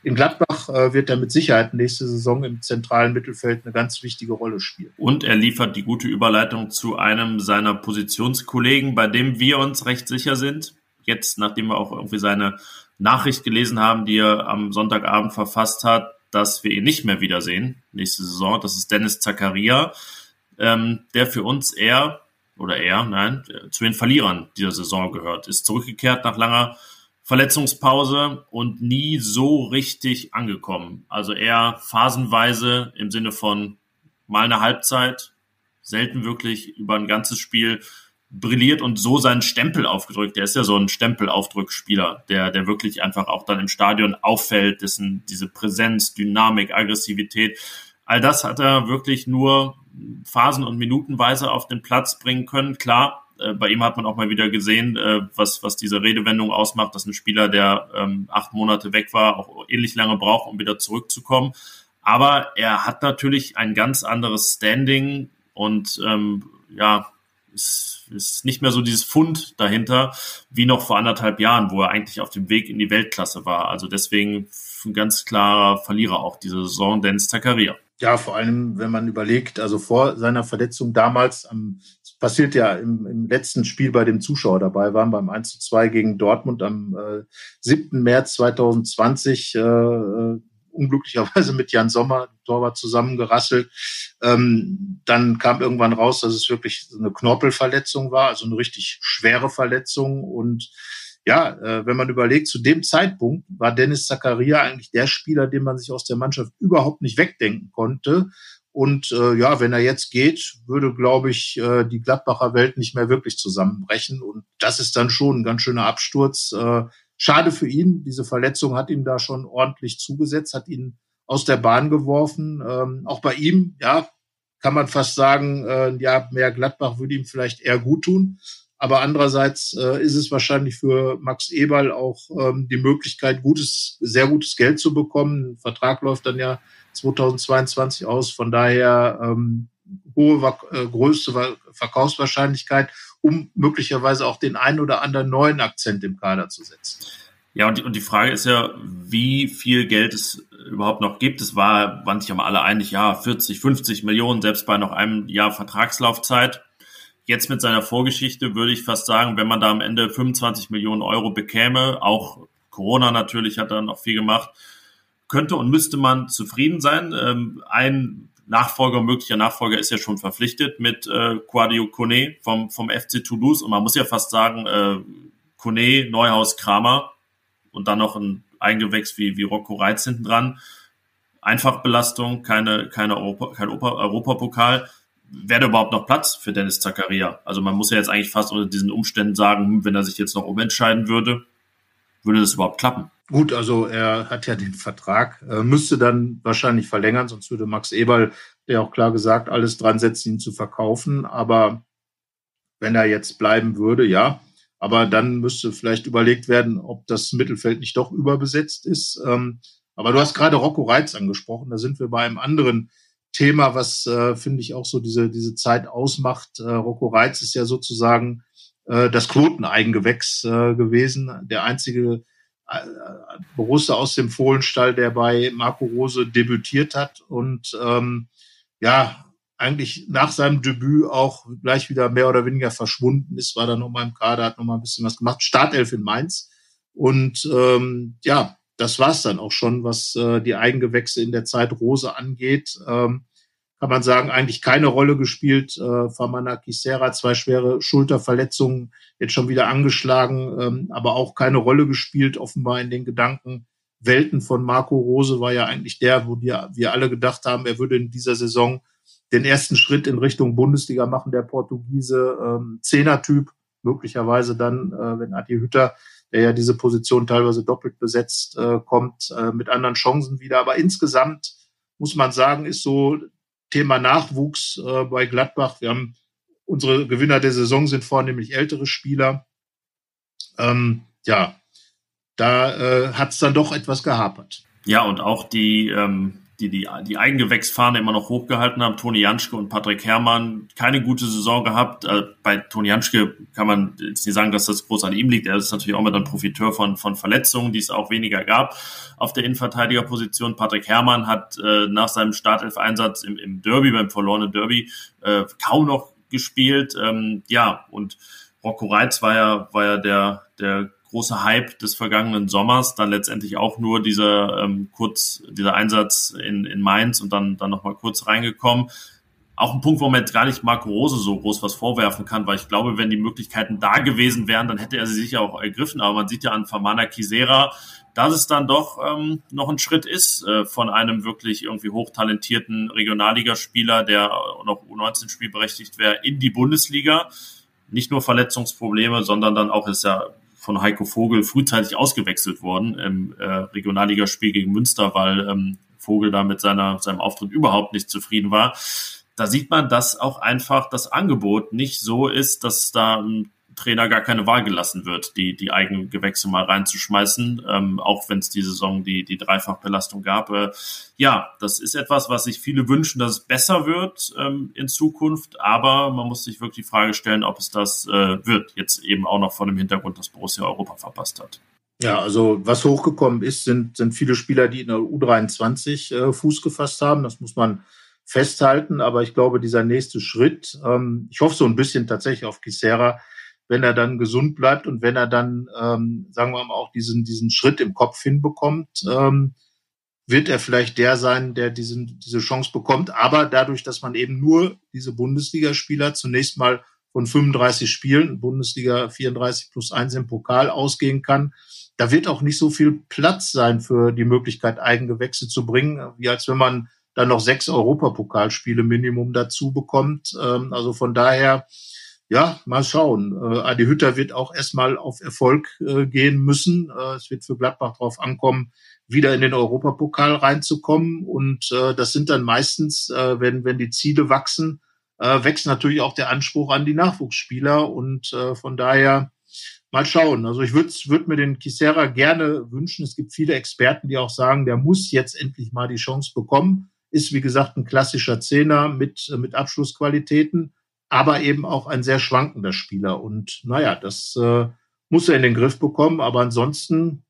in Gladbach äh, wird er mit Sicherheit nächste Saison im zentralen Mittelfeld eine ganz wichtige Rolle spielen. Und er liefert die gute Überleitung zu einem seiner Positionskollegen, bei dem wir uns recht sicher sind. Jetzt, nachdem wir auch irgendwie seine Nachricht gelesen haben, die er am Sonntagabend verfasst hat, dass wir ihn nicht mehr wiedersehen nächste Saison. Das ist Dennis Zakaria, ähm, der für uns eher oder er, nein, zu den Verlierern dieser Saison gehört. Ist zurückgekehrt nach langer Verletzungspause und nie so richtig angekommen. Also eher phasenweise im Sinne von mal eine Halbzeit, selten wirklich über ein ganzes Spiel brilliert und so seinen Stempel aufgedrückt. Der ist ja so ein Stempelaufdrückspieler, der, der wirklich einfach auch dann im Stadion auffällt, dessen, diese Präsenz, Dynamik, Aggressivität. All das hat er wirklich nur phasen- und minutenweise auf den Platz bringen können. Klar, äh, bei ihm hat man auch mal wieder gesehen, äh, was, was diese Redewendung ausmacht, dass ein Spieler, der ähm, acht Monate weg war, auch ähnlich lange braucht, um wieder zurückzukommen. Aber er hat natürlich ein ganz anderes Standing und ähm, ja, ist, ist nicht mehr so dieses Fund dahinter wie noch vor anderthalb Jahren, wo er eigentlich auf dem Weg in die Weltklasse war. Also deswegen ein ganz klarer Verlierer auch diese Saison, Dennis Zakaria. Ja, vor allem, wenn man überlegt, also vor seiner Verletzung damals, am, passiert ja im, im letzten Spiel bei dem Zuschauer dabei waren, beim 1 zu 2 gegen Dortmund am äh, 7. März 2020, äh, unglücklicherweise mit Jan Sommer, Torwart, zusammengerasselt. Ähm, dann kam irgendwann raus, dass es wirklich eine Knorpelverletzung war, also eine richtig schwere Verletzung. Und ja, äh, wenn man überlegt, zu dem Zeitpunkt war Dennis Zakaria eigentlich der Spieler, den man sich aus der Mannschaft überhaupt nicht wegdenken konnte. Und äh, ja, wenn er jetzt geht, würde, glaube ich, äh, die Gladbacher Welt nicht mehr wirklich zusammenbrechen. Und das ist dann schon ein ganz schöner Absturz. Äh, Schade für ihn. Diese Verletzung hat ihm da schon ordentlich zugesetzt, hat ihn aus der Bahn geworfen. Ähm, auch bei ihm, ja, kann man fast sagen, äh, ja, mehr Gladbach würde ihm vielleicht eher gut tun. Aber andererseits äh, ist es wahrscheinlich für Max Eberl auch ähm, die Möglichkeit, gutes, sehr gutes Geld zu bekommen. Ein Vertrag läuft dann ja 2022 aus. Von daher ähm, hohe, äh, größte Verkaufswahrscheinlichkeit um möglicherweise auch den einen oder anderen neuen Akzent im Kader zu setzen. Ja, und die, und die Frage ist ja, wie viel Geld es überhaupt noch gibt. Es war, waren sich mal alle einig, ja, 40, 50 Millionen, selbst bei noch einem Jahr Vertragslaufzeit. Jetzt mit seiner Vorgeschichte würde ich fast sagen, wenn man da am Ende 25 Millionen Euro bekäme, auch Corona natürlich hat da noch viel gemacht, könnte und müsste man zufrieden sein. Ähm, ein Nachfolger, möglicher Nachfolger ist ja schon verpflichtet mit äh, Quadio Kone vom, vom FC Toulouse. Und man muss ja fast sagen, äh, Kone, Neuhaus, Kramer und dann noch ein Eingewächs wie, wie Rocco Reitz hinten dran. Einfachbelastung, keine, keine Europa, kein Europapokal. Wäre überhaupt noch Platz für Dennis Zakaria? Also man muss ja jetzt eigentlich fast unter diesen Umständen sagen, hm, wenn er sich jetzt noch umentscheiden würde, würde das überhaupt klappen? Gut, also er hat ja den Vertrag, äh, müsste dann wahrscheinlich verlängern, sonst würde Max Eberl, der auch klar gesagt, alles dran setzen, ihn zu verkaufen. Aber wenn er jetzt bleiben würde, ja. Aber dann müsste vielleicht überlegt werden, ob das Mittelfeld nicht doch überbesetzt ist. Ähm, aber du hast gerade Rocco Reitz angesprochen. Da sind wir bei einem anderen Thema, was, äh, finde ich, auch so diese, diese Zeit ausmacht. Äh, Rocco Reitz ist ja sozusagen das Quoteneigengewächs gewesen. Der einzige Borussia aus dem Fohlenstall, der bei Marco Rose debütiert hat und ähm, ja, eigentlich nach seinem Debüt auch gleich wieder mehr oder weniger verschwunden ist, war dann nochmal im Kader, hat nochmal ein bisschen was gemacht. Startelf in Mainz. Und ähm, ja, das war's dann auch schon, was äh, die Eigengewächse in der Zeit Rose angeht. Ähm, kann man sagen, eigentlich keine Rolle gespielt. Äh, Famana Kisera, zwei schwere Schulterverletzungen, jetzt schon wieder angeschlagen, ähm, aber auch keine Rolle gespielt, offenbar in den Gedanken. Welten von Marco Rose war ja eigentlich der, wo wir, wir alle gedacht haben, er würde in dieser Saison den ersten Schritt in Richtung Bundesliga machen, der Portugiese, ähm, Zehner-Typ, möglicherweise dann, äh, wenn Adi Hütter, der ja diese Position teilweise doppelt besetzt, äh, kommt, äh, mit anderen Chancen wieder. Aber insgesamt muss man sagen, ist so Thema Nachwuchs äh, bei Gladbach. Wir haben unsere Gewinner der Saison sind vornehmlich ältere Spieler. Ähm, ja, da äh, hat es dann doch etwas gehapert. Ja, und auch die, ähm, die, die, die Eigengewächsfahne immer noch hochgehalten haben, Toni Janschke und Patrick Herrmann, keine gute Saison gehabt. Äh, bei Toni Janschke kann man jetzt nicht sagen, dass das groß an ihm liegt. Er ist natürlich auch immer dann Profiteur von, von Verletzungen, die es auch weniger gab auf der Innenverteidigerposition. Patrick Herrmann hat äh, nach seinem Startelf-Einsatz im, im Derby, beim verlorenen Derby, äh, kaum noch gespielt. Ähm, ja, und Rocco Reitz war ja, war ja der, der große Hype des vergangenen Sommers, dann letztendlich auch nur dieser ähm, kurz dieser Einsatz in, in Mainz und dann dann noch mal kurz reingekommen. Auch ein Punkt, wo man jetzt gar nicht Marco Rose so groß was vorwerfen kann, weil ich glaube, wenn die Möglichkeiten da gewesen wären, dann hätte er sie sicher auch ergriffen. Aber man sieht ja an Famana Kisera, dass es dann doch ähm, noch ein Schritt ist äh, von einem wirklich irgendwie hochtalentierten Regionalligaspieler, der noch U19 spielberechtigt wäre, in die Bundesliga. Nicht nur Verletzungsprobleme, sondern dann auch ist ja von Heiko Vogel frühzeitig ausgewechselt worden im äh, Regionalligaspiel gegen Münster, weil ähm, Vogel da mit seiner, seinem Auftritt überhaupt nicht zufrieden war. Da sieht man, dass auch einfach das Angebot nicht so ist, dass da ein Trainer gar keine Wahl gelassen wird, die, die eigenen Gewächse mal reinzuschmeißen, ähm, auch wenn es die Saison die, die Dreifachbelastung gab. Äh, ja, das ist etwas, was sich viele wünschen, dass es besser wird ähm, in Zukunft, aber man muss sich wirklich die Frage stellen, ob es das äh, wird. Jetzt eben auch noch vor dem Hintergrund, dass Borussia Europa verpasst hat. Ja, also was hochgekommen ist, sind, sind viele Spieler, die in der U23 äh, Fuß gefasst haben. Das muss man festhalten. Aber ich glaube, dieser nächste Schritt, ähm, ich hoffe so ein bisschen tatsächlich auf Kisera, wenn er dann gesund bleibt und wenn er dann, ähm, sagen wir mal, auch diesen, diesen Schritt im Kopf hinbekommt, ähm, wird er vielleicht der sein, der diesen, diese Chance bekommt. Aber dadurch, dass man eben nur diese Bundesligaspieler zunächst mal von 35 Spielen, Bundesliga 34 plus 1 im Pokal ausgehen kann, da wird auch nicht so viel Platz sein für die Möglichkeit, Eigengewächse zu bringen, wie als wenn man dann noch sechs Europapokalspiele Minimum dazu bekommt. Ähm, also von daher ja, mal schauen. Äh, Adi Hütter wird auch erstmal auf Erfolg äh, gehen müssen. Äh, es wird für Gladbach darauf ankommen, wieder in den Europapokal reinzukommen. Und äh, das sind dann meistens, äh, wenn, wenn die Ziele wachsen, äh, wächst natürlich auch der Anspruch an die Nachwuchsspieler. Und äh, von daher mal schauen. Also ich würde würd mir den Kisera gerne wünschen. Es gibt viele Experten, die auch sagen, der muss jetzt endlich mal die Chance bekommen. Ist, wie gesagt, ein klassischer Zehner mit, mit Abschlussqualitäten aber eben auch ein sehr schwankender Spieler. Und naja, das äh, muss er in den Griff bekommen. Aber ansonsten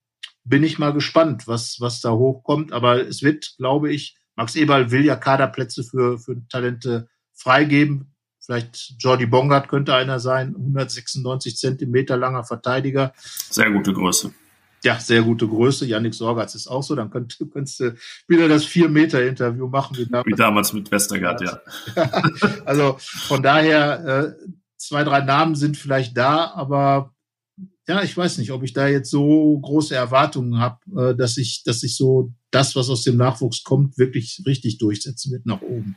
bin ich mal gespannt, was, was da hochkommt. Aber es wird, glaube ich, Max Eberl will ja Kaderplätze für, für Talente freigeben. Vielleicht Jordi Bongard könnte einer sein, 196 Zentimeter langer Verteidiger. Sehr gute Größe ja, sehr gute Größe. Yannick Sorgatz ist auch so. Dann könnt, könntest du wieder das Vier-Meter-Interview machen. Wie damals, wie damals mit Westergaard, ja. also von daher, äh, zwei, drei Namen sind vielleicht da, aber ja, ich weiß nicht, ob ich da jetzt so große Erwartungen habe, äh, dass ich, dass ich so das, was aus dem Nachwuchs kommt, wirklich richtig durchsetzen wird nach oben.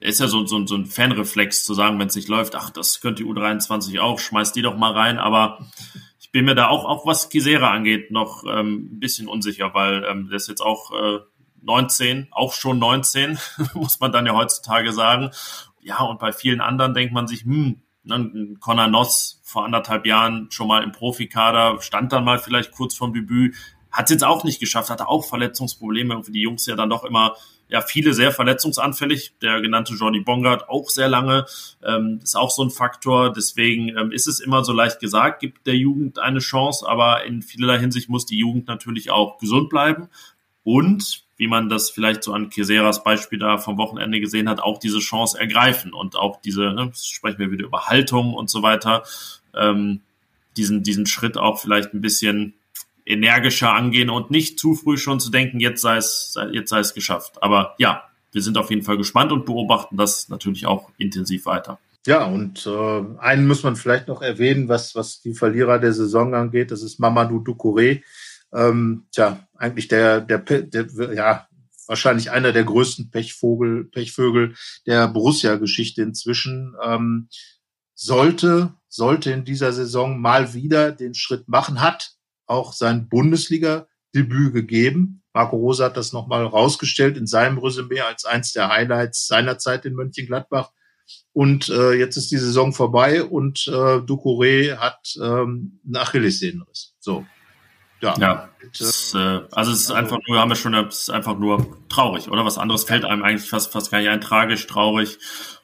Ist ja so, so, so ein Fanreflex zu sagen, wenn es nicht läuft, ach, das könnte die U23 auch, schmeißt die doch mal rein, aber bin mir da auch, auch was Kisera angeht, noch ähm, ein bisschen unsicher, weil ähm, der ist jetzt auch äh, 19, auch schon 19, muss man dann ja heutzutage sagen. Ja, und bei vielen anderen denkt man sich, hm, ne, Conor Noss vor anderthalb Jahren schon mal im Profikader, stand dann mal vielleicht kurz vorm Debüt, hat es jetzt auch nicht geschafft, hatte auch Verletzungsprobleme, irgendwie die Jungs ja dann doch immer ja, viele sehr verletzungsanfällig. Der genannte Jordi Bongard auch sehr lange, ähm, ist auch so ein Faktor. Deswegen ähm, ist es immer so leicht gesagt, gibt der Jugend eine Chance, aber in vielerlei Hinsicht muss die Jugend natürlich auch gesund bleiben und wie man das vielleicht so an Keseras Beispiel da vom Wochenende gesehen hat, auch diese Chance ergreifen und auch diese, ne, sprechen wir wieder über Haltung und so weiter, ähm, diesen, diesen Schritt auch vielleicht ein bisschen energischer angehen und nicht zu früh schon zu denken, jetzt sei es, jetzt sei es geschafft. Aber ja, wir sind auf jeden Fall gespannt und beobachten das natürlich auch intensiv weiter. Ja, und äh, einen muss man vielleicht noch erwähnen, was, was die Verlierer der Saison angeht. Das ist Mamadou Doucouré. Ähm, tja, eigentlich der, der, der, ja, wahrscheinlich einer der größten Pechvogel, Pechvögel der Borussia-Geschichte inzwischen. Ähm, sollte, sollte in dieser Saison mal wieder den Schritt machen, hat auch sein Bundesliga-Debüt gegeben. Marco Rose hat das nochmal rausgestellt in seinem Resümee als eins der Highlights seiner Zeit in Mönchengladbach. Und äh, jetzt ist die Saison vorbei und äh, Ducouré hat ähm, einen Achillessehnenriss. So. Ja. ja. Das, äh, also es ist also, einfach nur, haben wir schon, es ist einfach nur traurig, oder? Was anderes fällt einem eigentlich fast, fast gar nicht ein, tragisch, traurig.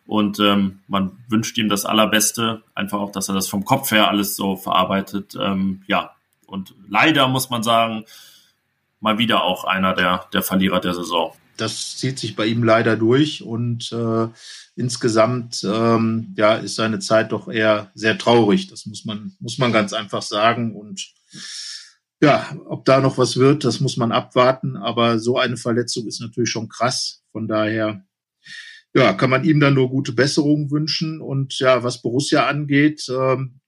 Und ähm, man wünscht ihm das Allerbeste, einfach auch, dass er das vom Kopf her alles so verarbeitet. Ähm, ja, und leider muss man sagen, mal wieder auch einer der, der Verlierer der Saison. Das zieht sich bei ihm leider durch und äh, insgesamt ähm, ja, ist seine Zeit doch eher sehr traurig. Das muss man, muss man ganz einfach sagen. Und ja, ob da noch was wird, das muss man abwarten. Aber so eine Verletzung ist natürlich schon krass. Von daher ja, kann man ihm dann nur gute Besserung wünschen. Und ja, was Borussia angeht, ähm,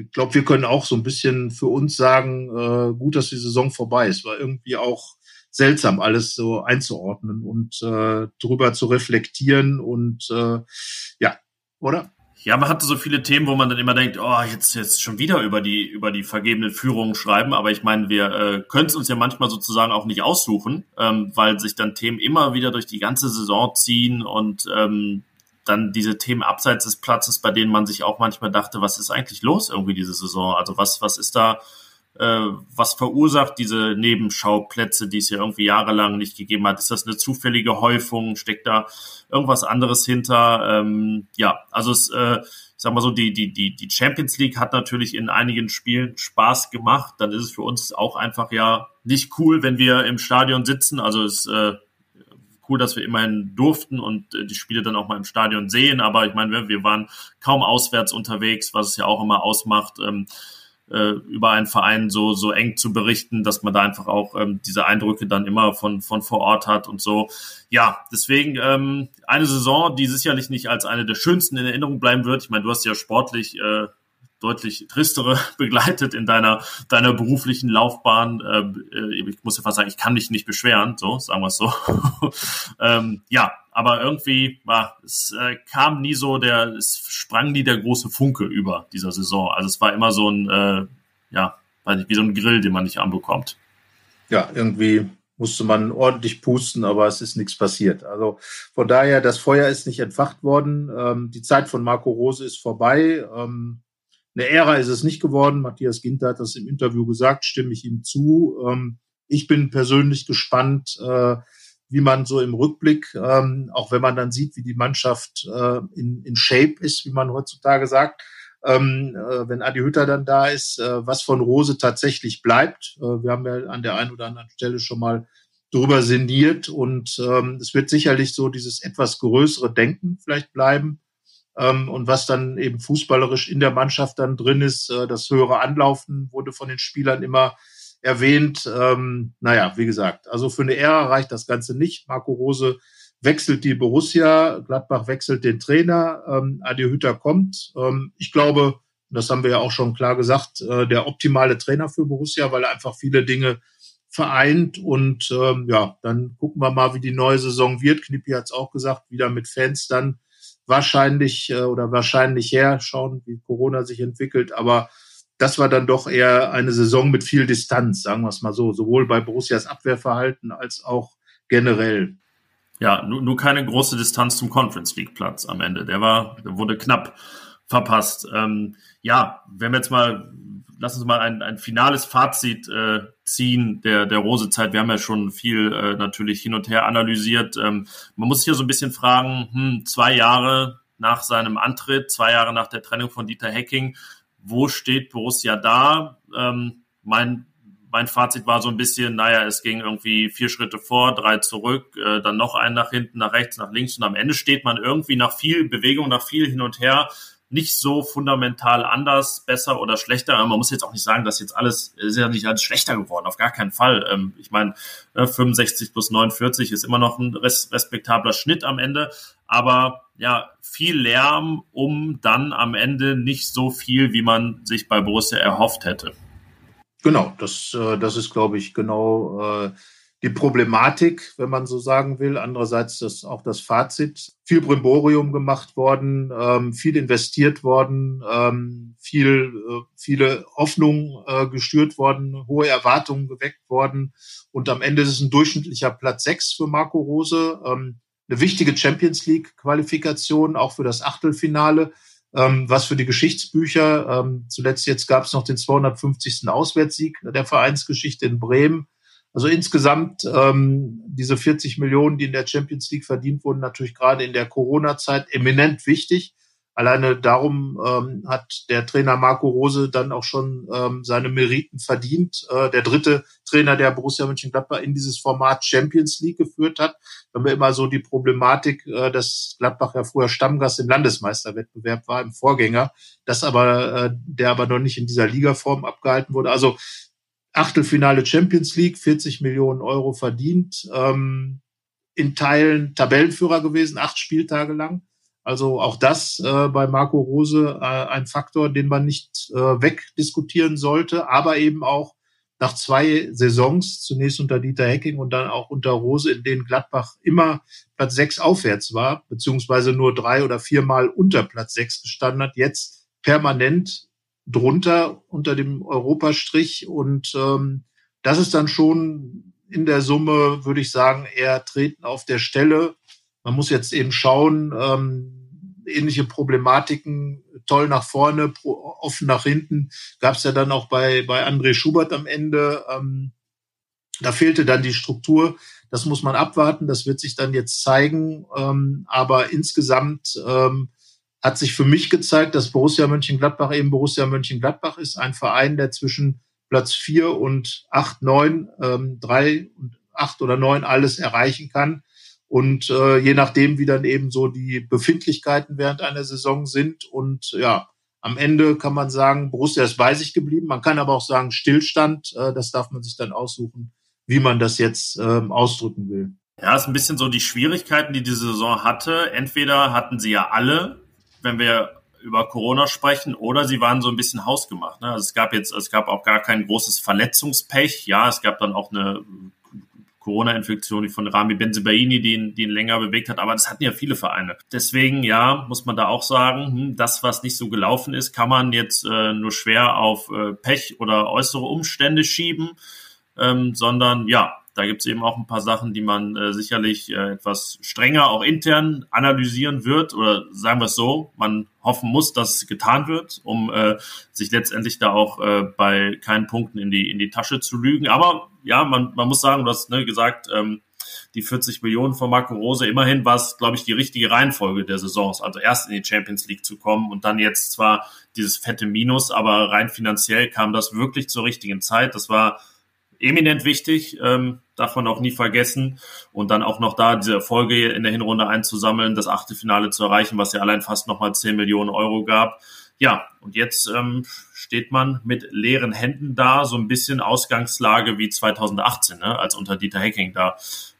ich glaube, wir können auch so ein bisschen für uns sagen, äh, gut, dass die Saison vorbei ist. War irgendwie auch seltsam, alles so einzuordnen und äh, drüber zu reflektieren und äh, ja, oder? Ja, man hatte so viele Themen, wo man dann immer denkt, oh, jetzt jetzt schon wieder über die über die vergebenen Führungen schreiben. Aber ich meine, wir äh, können es uns ja manchmal sozusagen auch nicht aussuchen, ähm, weil sich dann Themen immer wieder durch die ganze Saison ziehen und ähm, dann diese Themen abseits des Platzes, bei denen man sich auch manchmal dachte, was ist eigentlich los irgendwie diese Saison? Also was was ist da äh, was verursacht diese Nebenschauplätze, die es ja irgendwie jahrelang nicht gegeben hat? Ist das eine zufällige Häufung? Steckt da irgendwas anderes hinter? Ähm, ja, also es, äh, ich sag mal so, die, die, die, die Champions League hat natürlich in einigen Spielen Spaß gemacht. Dann ist es für uns auch einfach ja nicht cool, wenn wir im Stadion sitzen. Also es äh, cool, dass wir immerhin durften und äh, die Spiele dann auch mal im Stadion sehen. Aber ich meine, wir waren kaum auswärts unterwegs, was es ja auch immer ausmacht. Ähm, äh, über einen Verein so, so eng zu berichten, dass man da einfach auch ähm, diese Eindrücke dann immer von, von vor Ort hat und so. Ja, deswegen ähm, eine Saison, die sicherlich nicht als eine der schönsten in Erinnerung bleiben wird. Ich meine, du hast ja sportlich äh, deutlich tristere begleitet in deiner deiner beruflichen Laufbahn. Äh, äh, ich muss ja fast sagen, ich kann mich nicht beschweren, so sagen wir es so. ähm, ja, aber irgendwie war es äh, kam nie so der, es sprang nie der große Funke über dieser Saison. Also es war immer so ein, äh, ja, weiß nicht, wie so ein Grill, den man nicht anbekommt. Ja, irgendwie musste man ordentlich pusten, aber es ist nichts passiert. Also von daher, das Feuer ist nicht entfacht worden. Ähm, die Zeit von Marco Rose ist vorbei. Ähm, eine Ära ist es nicht geworden. Matthias Ginter hat das im Interview gesagt, stimme ich ihm zu. Ähm, ich bin persönlich gespannt, äh, wie man so im Rückblick, ähm, auch wenn man dann sieht, wie die Mannschaft äh, in, in Shape ist, wie man heutzutage sagt, ähm, äh, wenn Adi Hütter dann da ist, äh, was von Rose tatsächlich bleibt. Äh, wir haben ja an der einen oder anderen Stelle schon mal drüber sinniert und ähm, es wird sicherlich so dieses etwas größere Denken vielleicht bleiben. Ähm, und was dann eben fußballerisch in der Mannschaft dann drin ist, äh, das höhere Anlaufen wurde von den Spielern immer erwähnt. Ähm, naja, wie gesagt, also für eine Ära reicht das Ganze nicht. Marco Rose wechselt die Borussia, Gladbach wechselt den Trainer, ähm, Adi Hütter kommt. Ähm, ich glaube, das haben wir ja auch schon klar gesagt, äh, der optimale Trainer für Borussia, weil er einfach viele Dinge vereint und ähm, ja, dann gucken wir mal, wie die neue Saison wird. Knippi hat es auch gesagt, wieder mit Fans dann wahrscheinlich äh, oder wahrscheinlich her, schauen, wie Corona sich entwickelt, aber das war dann doch eher eine Saison mit viel Distanz, sagen wir es mal so, sowohl bei Borussias Abwehrverhalten als auch generell. Ja, nur, nur keine große Distanz zum Conference League Platz am Ende. Der war, der wurde knapp verpasst. Ähm, ja, wenn wir jetzt mal, lass uns mal ein, ein finales Fazit äh, ziehen der, der Rosezeit. Wir haben ja schon viel äh, natürlich hin und her analysiert. Ähm, man muss ja so ein bisschen fragen, hm, zwei Jahre nach seinem Antritt, zwei Jahre nach der Trennung von Dieter Hecking, wo steht Borussia da? Ähm, mein, mein Fazit war so ein bisschen, naja, es ging irgendwie vier Schritte vor, drei zurück, äh, dann noch einen nach hinten, nach rechts, nach links und am Ende steht man irgendwie nach viel Bewegung, nach viel hin und her nicht so fundamental anders, besser oder schlechter. Man muss jetzt auch nicht sagen, dass jetzt alles, ist ja nicht alles schlechter geworden, auf gar keinen Fall. Ähm, ich meine, 65 ne, plus 49 ist immer noch ein respektabler Schnitt am Ende, aber ja, viel Lärm, um dann am Ende nicht so viel, wie man sich bei Borussia erhofft hätte. Genau, das, äh, das ist, glaube ich, genau äh, die Problematik, wenn man so sagen will. Andererseits das auch das Fazit. Viel Brimborium gemacht worden, ähm, viel investiert worden, ähm, viel, äh, viele Hoffnungen äh, gestört worden, hohe Erwartungen geweckt worden. Und am Ende ist es ein durchschnittlicher Platz sechs für Marco Rose. Ähm, eine wichtige Champions League Qualifikation, auch für das Achtelfinale. Ähm, was für die Geschichtsbücher. Ähm, zuletzt jetzt gab es noch den 250. Auswärtssieg der Vereinsgeschichte in Bremen. Also insgesamt ähm, diese 40 Millionen, die in der Champions League verdient wurden, natürlich gerade in der Corona-Zeit eminent wichtig. Alleine darum ähm, hat der Trainer Marco Rose dann auch schon ähm, seine Meriten verdient. Äh, der dritte Trainer, der Borussia Mönchengladbach in dieses Format Champions League geführt hat. Da haben wir immer so die Problematik, äh, dass Gladbach ja früher Stammgast im Landesmeisterwettbewerb war, im Vorgänger, das aber, äh, der aber noch nicht in dieser Ligaform abgehalten wurde. Also Achtelfinale Champions League, 40 Millionen Euro verdient, ähm, in Teilen Tabellenführer gewesen, acht Spieltage lang. Also auch das äh, bei Marco Rose äh, ein Faktor, den man nicht äh, wegdiskutieren sollte, aber eben auch nach zwei Saisons, zunächst unter Dieter Hecking und dann auch unter Rose, in denen Gladbach immer Platz sechs aufwärts war, beziehungsweise nur drei oder viermal unter Platz sechs gestanden hat, jetzt permanent drunter unter dem Europastrich. Und ähm, das ist dann schon in der Summe, würde ich sagen, eher treten auf der Stelle. Man muss jetzt eben schauen, ähm, ähnliche Problematiken, toll nach vorne, offen nach hinten, gab es ja dann auch bei, bei André Schubert am Ende. Ähm, da fehlte dann die Struktur. Das muss man abwarten. Das wird sich dann jetzt zeigen. Ähm, aber insgesamt ähm, hat sich für mich gezeigt, dass Borussia Mönchengladbach eben Borussia Mönchengladbach ist, ein Verein, der zwischen Platz vier und acht, neun, ähm, drei und acht oder neun alles erreichen kann. Und äh, je nachdem, wie dann eben so die Befindlichkeiten während einer Saison sind. Und ja, am Ende kann man sagen, Borussia ist bei sich geblieben. Man kann aber auch sagen, Stillstand. Äh, das darf man sich dann aussuchen, wie man das jetzt ähm, ausdrücken will. Ja, ist ein bisschen so die Schwierigkeiten, die diese Saison hatte. Entweder hatten sie ja alle wenn wir über Corona sprechen, oder sie waren so ein bisschen hausgemacht. Ne? Also es gab jetzt, es gab auch gar kein großes Verletzungspech. Ja, es gab dann auch eine Corona-Infektion von Rami Benzebaini, die ihn, länger bewegt hat, aber das hatten ja viele Vereine. Deswegen, ja, muss man da auch sagen, hm, das, was nicht so gelaufen ist, kann man jetzt äh, nur schwer auf äh, Pech oder äußere Umstände schieben, ähm, sondern ja, da gibt es eben auch ein paar Sachen, die man äh, sicherlich äh, etwas strenger auch intern analysieren wird oder sagen wir es so, man hoffen muss, dass getan wird, um äh, sich letztendlich da auch äh, bei keinen Punkten in die in die Tasche zu lügen. Aber ja, man, man muss sagen, du hast ne, gesagt, ähm, die 40 Millionen von Marco Rose, immerhin war es, glaube ich, die richtige Reihenfolge der Saisons. Also erst in die Champions League zu kommen und dann jetzt zwar dieses fette Minus, aber rein finanziell kam das wirklich zur richtigen Zeit. Das war eminent wichtig, ähm, darf man auch nie vergessen. Und dann auch noch da diese Erfolge in der Hinrunde einzusammeln, das Achtelfinale zu erreichen, was ja allein fast nochmal 10 Millionen Euro gab. Ja, und jetzt ähm, steht man mit leeren Händen da, so ein bisschen Ausgangslage wie 2018, ne, als unter Dieter Hecking da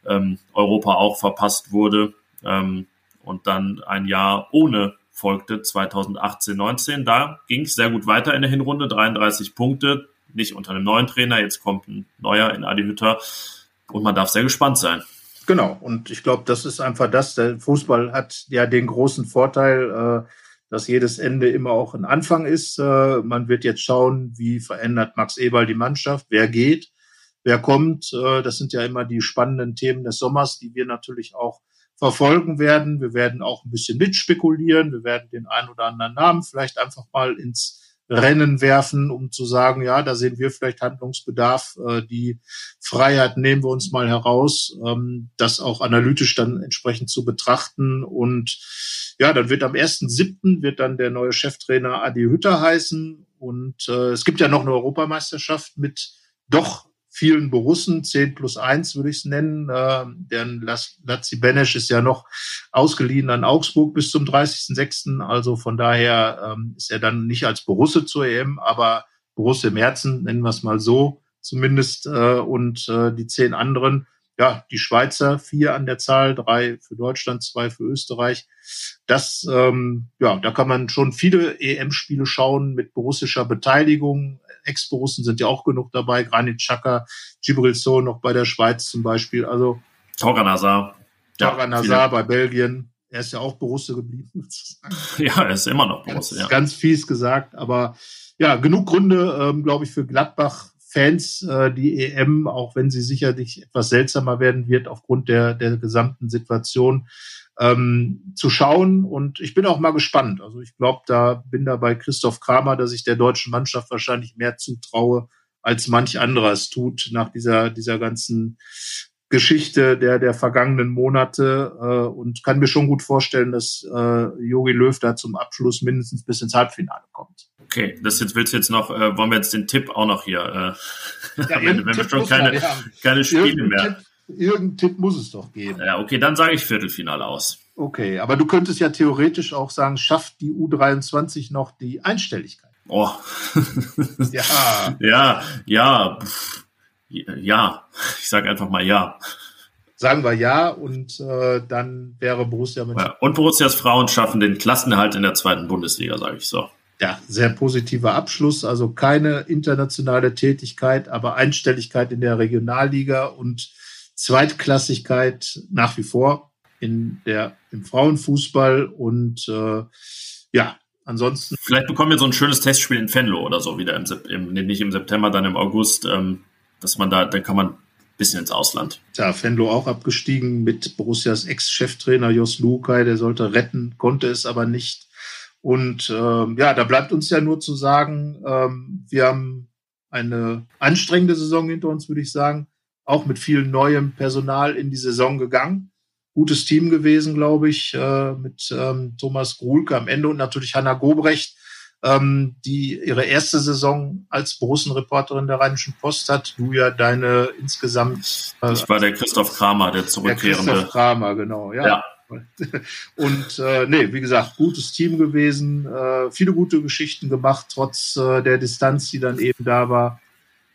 ähm, Europa auch verpasst wurde ähm, und dann ein Jahr ohne folgte 2018, 19. Da ging es sehr gut weiter in der Hinrunde, 33 Punkte, nicht unter einem neuen Trainer, jetzt kommt ein neuer in Adi Hütter und man darf sehr gespannt sein. Genau, und ich glaube, das ist einfach das. Der Fußball hat ja den großen Vorteil, äh, dass jedes Ende immer auch ein Anfang ist. Äh, man wird jetzt schauen, wie verändert Max Eberl die Mannschaft, wer geht, wer kommt. Äh, das sind ja immer die spannenden Themen des Sommers, die wir natürlich auch verfolgen werden. Wir werden auch ein bisschen mitspekulieren. Wir werden den einen oder anderen Namen vielleicht einfach mal ins Rennen werfen, um zu sagen, ja, da sehen wir vielleicht Handlungsbedarf. Äh, die Freiheit nehmen wir uns mal heraus, ähm, das auch analytisch dann entsprechend zu betrachten. Und ja, dann wird am 1.7. wird dann der neue Cheftrainer Adi Hütter heißen. Und äh, es gibt ja noch eine Europameisterschaft mit doch vielen Borussen, 10 plus 1 würde ich es nennen. Äh, denn Lazzi Benesch ist ja noch ausgeliehen an Augsburg bis zum 30.06. Also von daher ähm, ist er dann nicht als Borusse zur EM, aber Borusse im Herzen, nennen wir es mal so zumindest. Äh, und äh, die zehn anderen, ja, die Schweizer vier an der Zahl, drei für Deutschland, zwei für Österreich. Das, ähm, ja, da kann man schon viele EM-Spiele schauen mit borussischer Beteiligung. Ex-Borussen sind ja auch genug dabei. Granit Xhaka, Gibril So noch bei der Schweiz zum Beispiel. Also Torgan Hazard. Torgan Hazard bei Belgien. Er ist ja auch Borusse geblieben. Ja, er ist immer noch Borusse, ja. Ganz fies gesagt, aber ja, genug Gründe, ähm, glaube ich, für Gladbach Fans äh, die EM, auch wenn sie sicherlich etwas seltsamer werden wird aufgrund der, der gesamten Situation, ähm, zu schauen. Und ich bin auch mal gespannt. Also ich glaube, da bin da bei Christoph Kramer, dass ich der deutschen Mannschaft wahrscheinlich mehr zutraue, als manch anderer es tut nach dieser, dieser ganzen Geschichte der, der vergangenen Monate äh, und kann mir schon gut vorstellen, dass äh, Jogi Löw da zum Abschluss mindestens bis ins Halbfinale kommt. Okay, das jetzt willst du jetzt noch, äh, wollen wir jetzt den Tipp auch noch hier, äh, ja, wenn, wenn wir schon keine, keine Spiele irgendein mehr. Tipp, irgendein Tipp muss es doch geben. Ja, okay, dann sage ich Viertelfinale aus. Okay, aber du könntest ja theoretisch auch sagen, schafft die U23 noch die Einstelligkeit? Oh. ja. Ja, ja. Ja. Ich sage einfach mal ja. Sagen wir ja und äh, dann wäre Borussia mit. Ja, und Borussias Frauen schaffen den Klassenerhalt in der zweiten Bundesliga, sage ich so ja, sehr positiver Abschluss. Also keine internationale Tätigkeit, aber Einstelligkeit in der Regionalliga und Zweitklassigkeit nach wie vor in der, im Frauenfußball und äh, ja, ansonsten. Vielleicht bekommen wir so ein schönes Testspiel in Fenlo oder so wieder im, im nicht im September, dann im August, ähm, dass man da, dann kann man ein bisschen ins Ausland. Ja, Fenlo auch abgestiegen mit Borussias Ex-Cheftrainer Jos Lukai, der sollte retten, konnte es aber nicht. Und ähm, ja, da bleibt uns ja nur zu sagen, ähm, wir haben eine anstrengende Saison hinter uns, würde ich sagen. Auch mit viel neuem Personal in die Saison gegangen. Gutes Team gewesen, glaube ich, äh, mit ähm, Thomas Gruhlke am Ende und natürlich Hanna Gobrecht, ähm, die ihre erste Saison als Borussenreporterin der Rheinischen Post hat. Du ja deine insgesamt. Äh, ich war der Christoph Kramer, der zurückkehrende. Der Christoph Kramer, genau, ja. ja. Und äh, nee, wie gesagt, gutes Team gewesen, äh, viele gute Geschichten gemacht, trotz äh, der Distanz, die dann eben da war.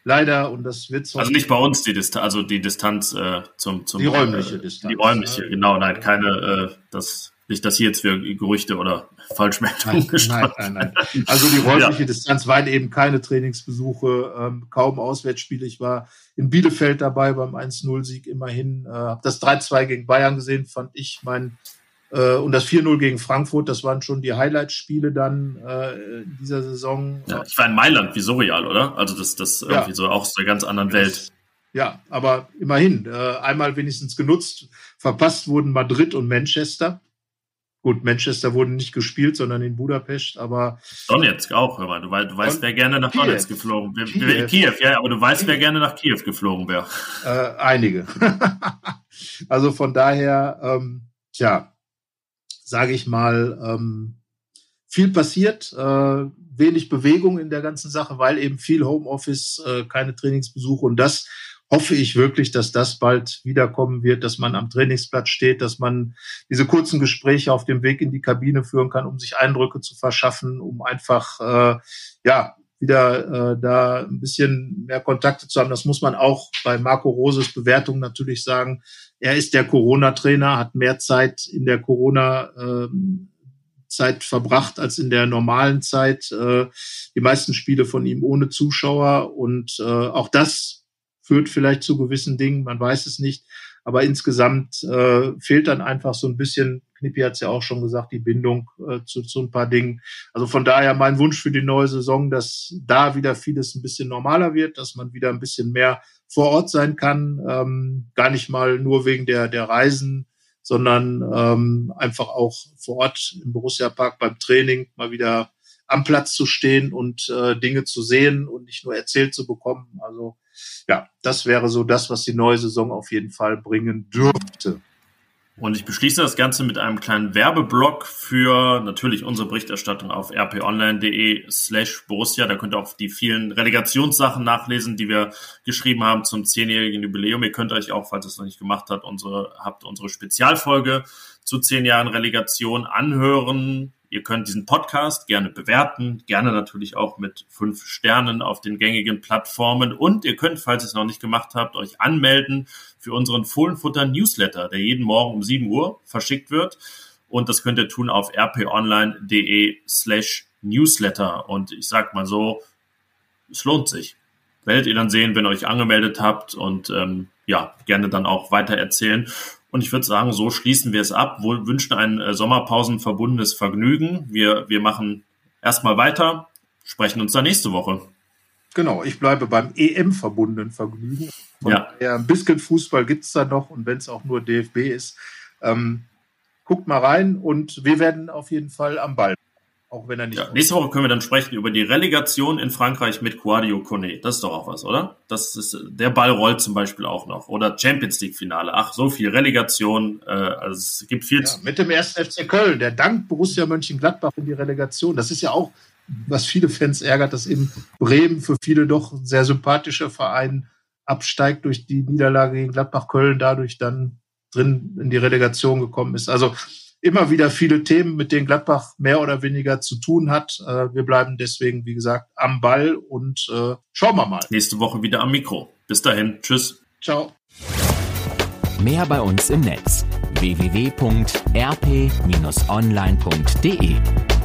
Leider, und das wird Also nicht bei uns die Distanz, also die Distanz äh, zum, zum Die räumliche Distanz. Die räumliche, genau, nein, keine, äh, das nicht, dass hier jetzt wir Gerüchte oder Falschmeldungen nein, nein, nein, nein. Also die räumliche ja. Distanz waren eben keine Trainingsbesuche, ähm, kaum Auswärtsspiele. Ich war in Bielefeld dabei beim 1-0-Sieg immerhin. Äh, habe das 3-2 gegen Bayern gesehen, fand ich mein äh, und das 4-0 gegen Frankfurt, das waren schon die Highlight-Spiele dann äh, in dieser Saison. Ja, ich war in Mailand wie Surreal, oder? Also das, das ja. irgendwie so auch aus der ganz anderen Welt. Ja, aber immerhin, äh, einmal wenigstens genutzt. Verpasst wurden Madrid und Manchester. Gut, Manchester wurde nicht gespielt, sondern in Budapest, aber. Donetsk auch, hör mal. Du, weißt, du weißt wer gerne nach Kiew. Donetsk geflogen wäre. Kiew. Kiew, ja, aber du weißt, Kiew. wer gerne nach Kiew geflogen wäre. Äh, einige. also von daher, ähm, tja, sage ich mal, ähm, viel passiert, äh, wenig Bewegung in der ganzen Sache, weil eben viel Homeoffice, äh, keine Trainingsbesuche und das hoffe ich wirklich, dass das bald wiederkommen wird, dass man am Trainingsplatz steht, dass man diese kurzen Gespräche auf dem Weg in die Kabine führen kann, um sich Eindrücke zu verschaffen, um einfach äh, ja wieder äh, da ein bisschen mehr Kontakte zu haben. Das muss man auch bei Marco Roses Bewertung natürlich sagen. Er ist der Corona-Trainer, hat mehr Zeit in der Corona äh, Zeit verbracht als in der normalen Zeit. Äh, die meisten Spiele von ihm ohne Zuschauer und äh, auch das führt vielleicht zu gewissen Dingen, man weiß es nicht. Aber insgesamt äh, fehlt dann einfach so ein bisschen, Knippi hat es ja auch schon gesagt, die Bindung äh, zu, zu ein paar Dingen. Also von daher mein Wunsch für die neue Saison, dass da wieder vieles ein bisschen normaler wird, dass man wieder ein bisschen mehr vor Ort sein kann. Ähm, gar nicht mal nur wegen der, der Reisen, sondern ähm, einfach auch vor Ort im Borussia Park beim Training mal wieder am Platz zu stehen und äh, Dinge zu sehen und nicht nur erzählt zu bekommen. Also ja, das wäre so das, was die neue Saison auf jeden Fall bringen dürfte. Und ich beschließe das Ganze mit einem kleinen Werbeblock für natürlich unsere Berichterstattung auf rponline.de slash Borussia. Da könnt ihr auch die vielen Relegationssachen nachlesen, die wir geschrieben haben zum zehnjährigen Jubiläum. Ihr könnt euch auch, falls ihr es noch nicht gemacht habt, unsere, habt unsere Spezialfolge zu zehn Jahren Relegation anhören. Ihr könnt diesen Podcast gerne bewerten, gerne natürlich auch mit fünf Sternen auf den gängigen Plattformen. Und ihr könnt, falls ihr es noch nicht gemacht habt, euch anmelden für unseren Fohlenfutter Newsletter, der jeden Morgen um 7 Uhr verschickt wird. Und das könnt ihr tun auf rponline.de slash Newsletter. Und ich sag mal so, es lohnt sich. Werdet ihr dann sehen, wenn ihr euch angemeldet habt und ähm, ja, gerne dann auch weiter erzählen. Und ich würde sagen, so schließen wir es ab. Wohl wünschen ein äh, Sommerpausen verbundenes Vergnügen. Wir, wir machen erstmal weiter, sprechen uns dann nächste Woche. Genau, ich bleibe beim EM verbundenen Vergnügen. Von ja. ein bisschen Fußball gibt es da noch und wenn es auch nur DFB ist. Ähm, guckt mal rein und wir werden auf jeden Fall am Ball. Auch wenn er nicht. Ja, nächste Woche können wir dann sprechen über die Relegation in Frankreich mit Quadio Kone. Das ist doch auch was, oder? Das ist, der Ball rollt zum Beispiel auch noch. Oder Champions League Finale. Ach, so viel Relegation. Äh, also es gibt viel. Ja, mit dem ersten FC Köln, der dank Borussia Mönchengladbach in die Relegation. Das ist ja auch, was viele Fans ärgert, dass eben Bremen für viele doch ein sehr sympathischer Verein absteigt durch die Niederlage gegen Gladbach Köln, dadurch dann drin in die Relegation gekommen ist. Also immer wieder viele Themen, mit denen Gladbach mehr oder weniger zu tun hat. Äh, wir bleiben deswegen, wie gesagt, am Ball und äh, schauen wir mal. Nächste Woche wieder am Mikro. Bis dahin. Tschüss. Ciao. Mehr bei uns im Netz www.rp-online.de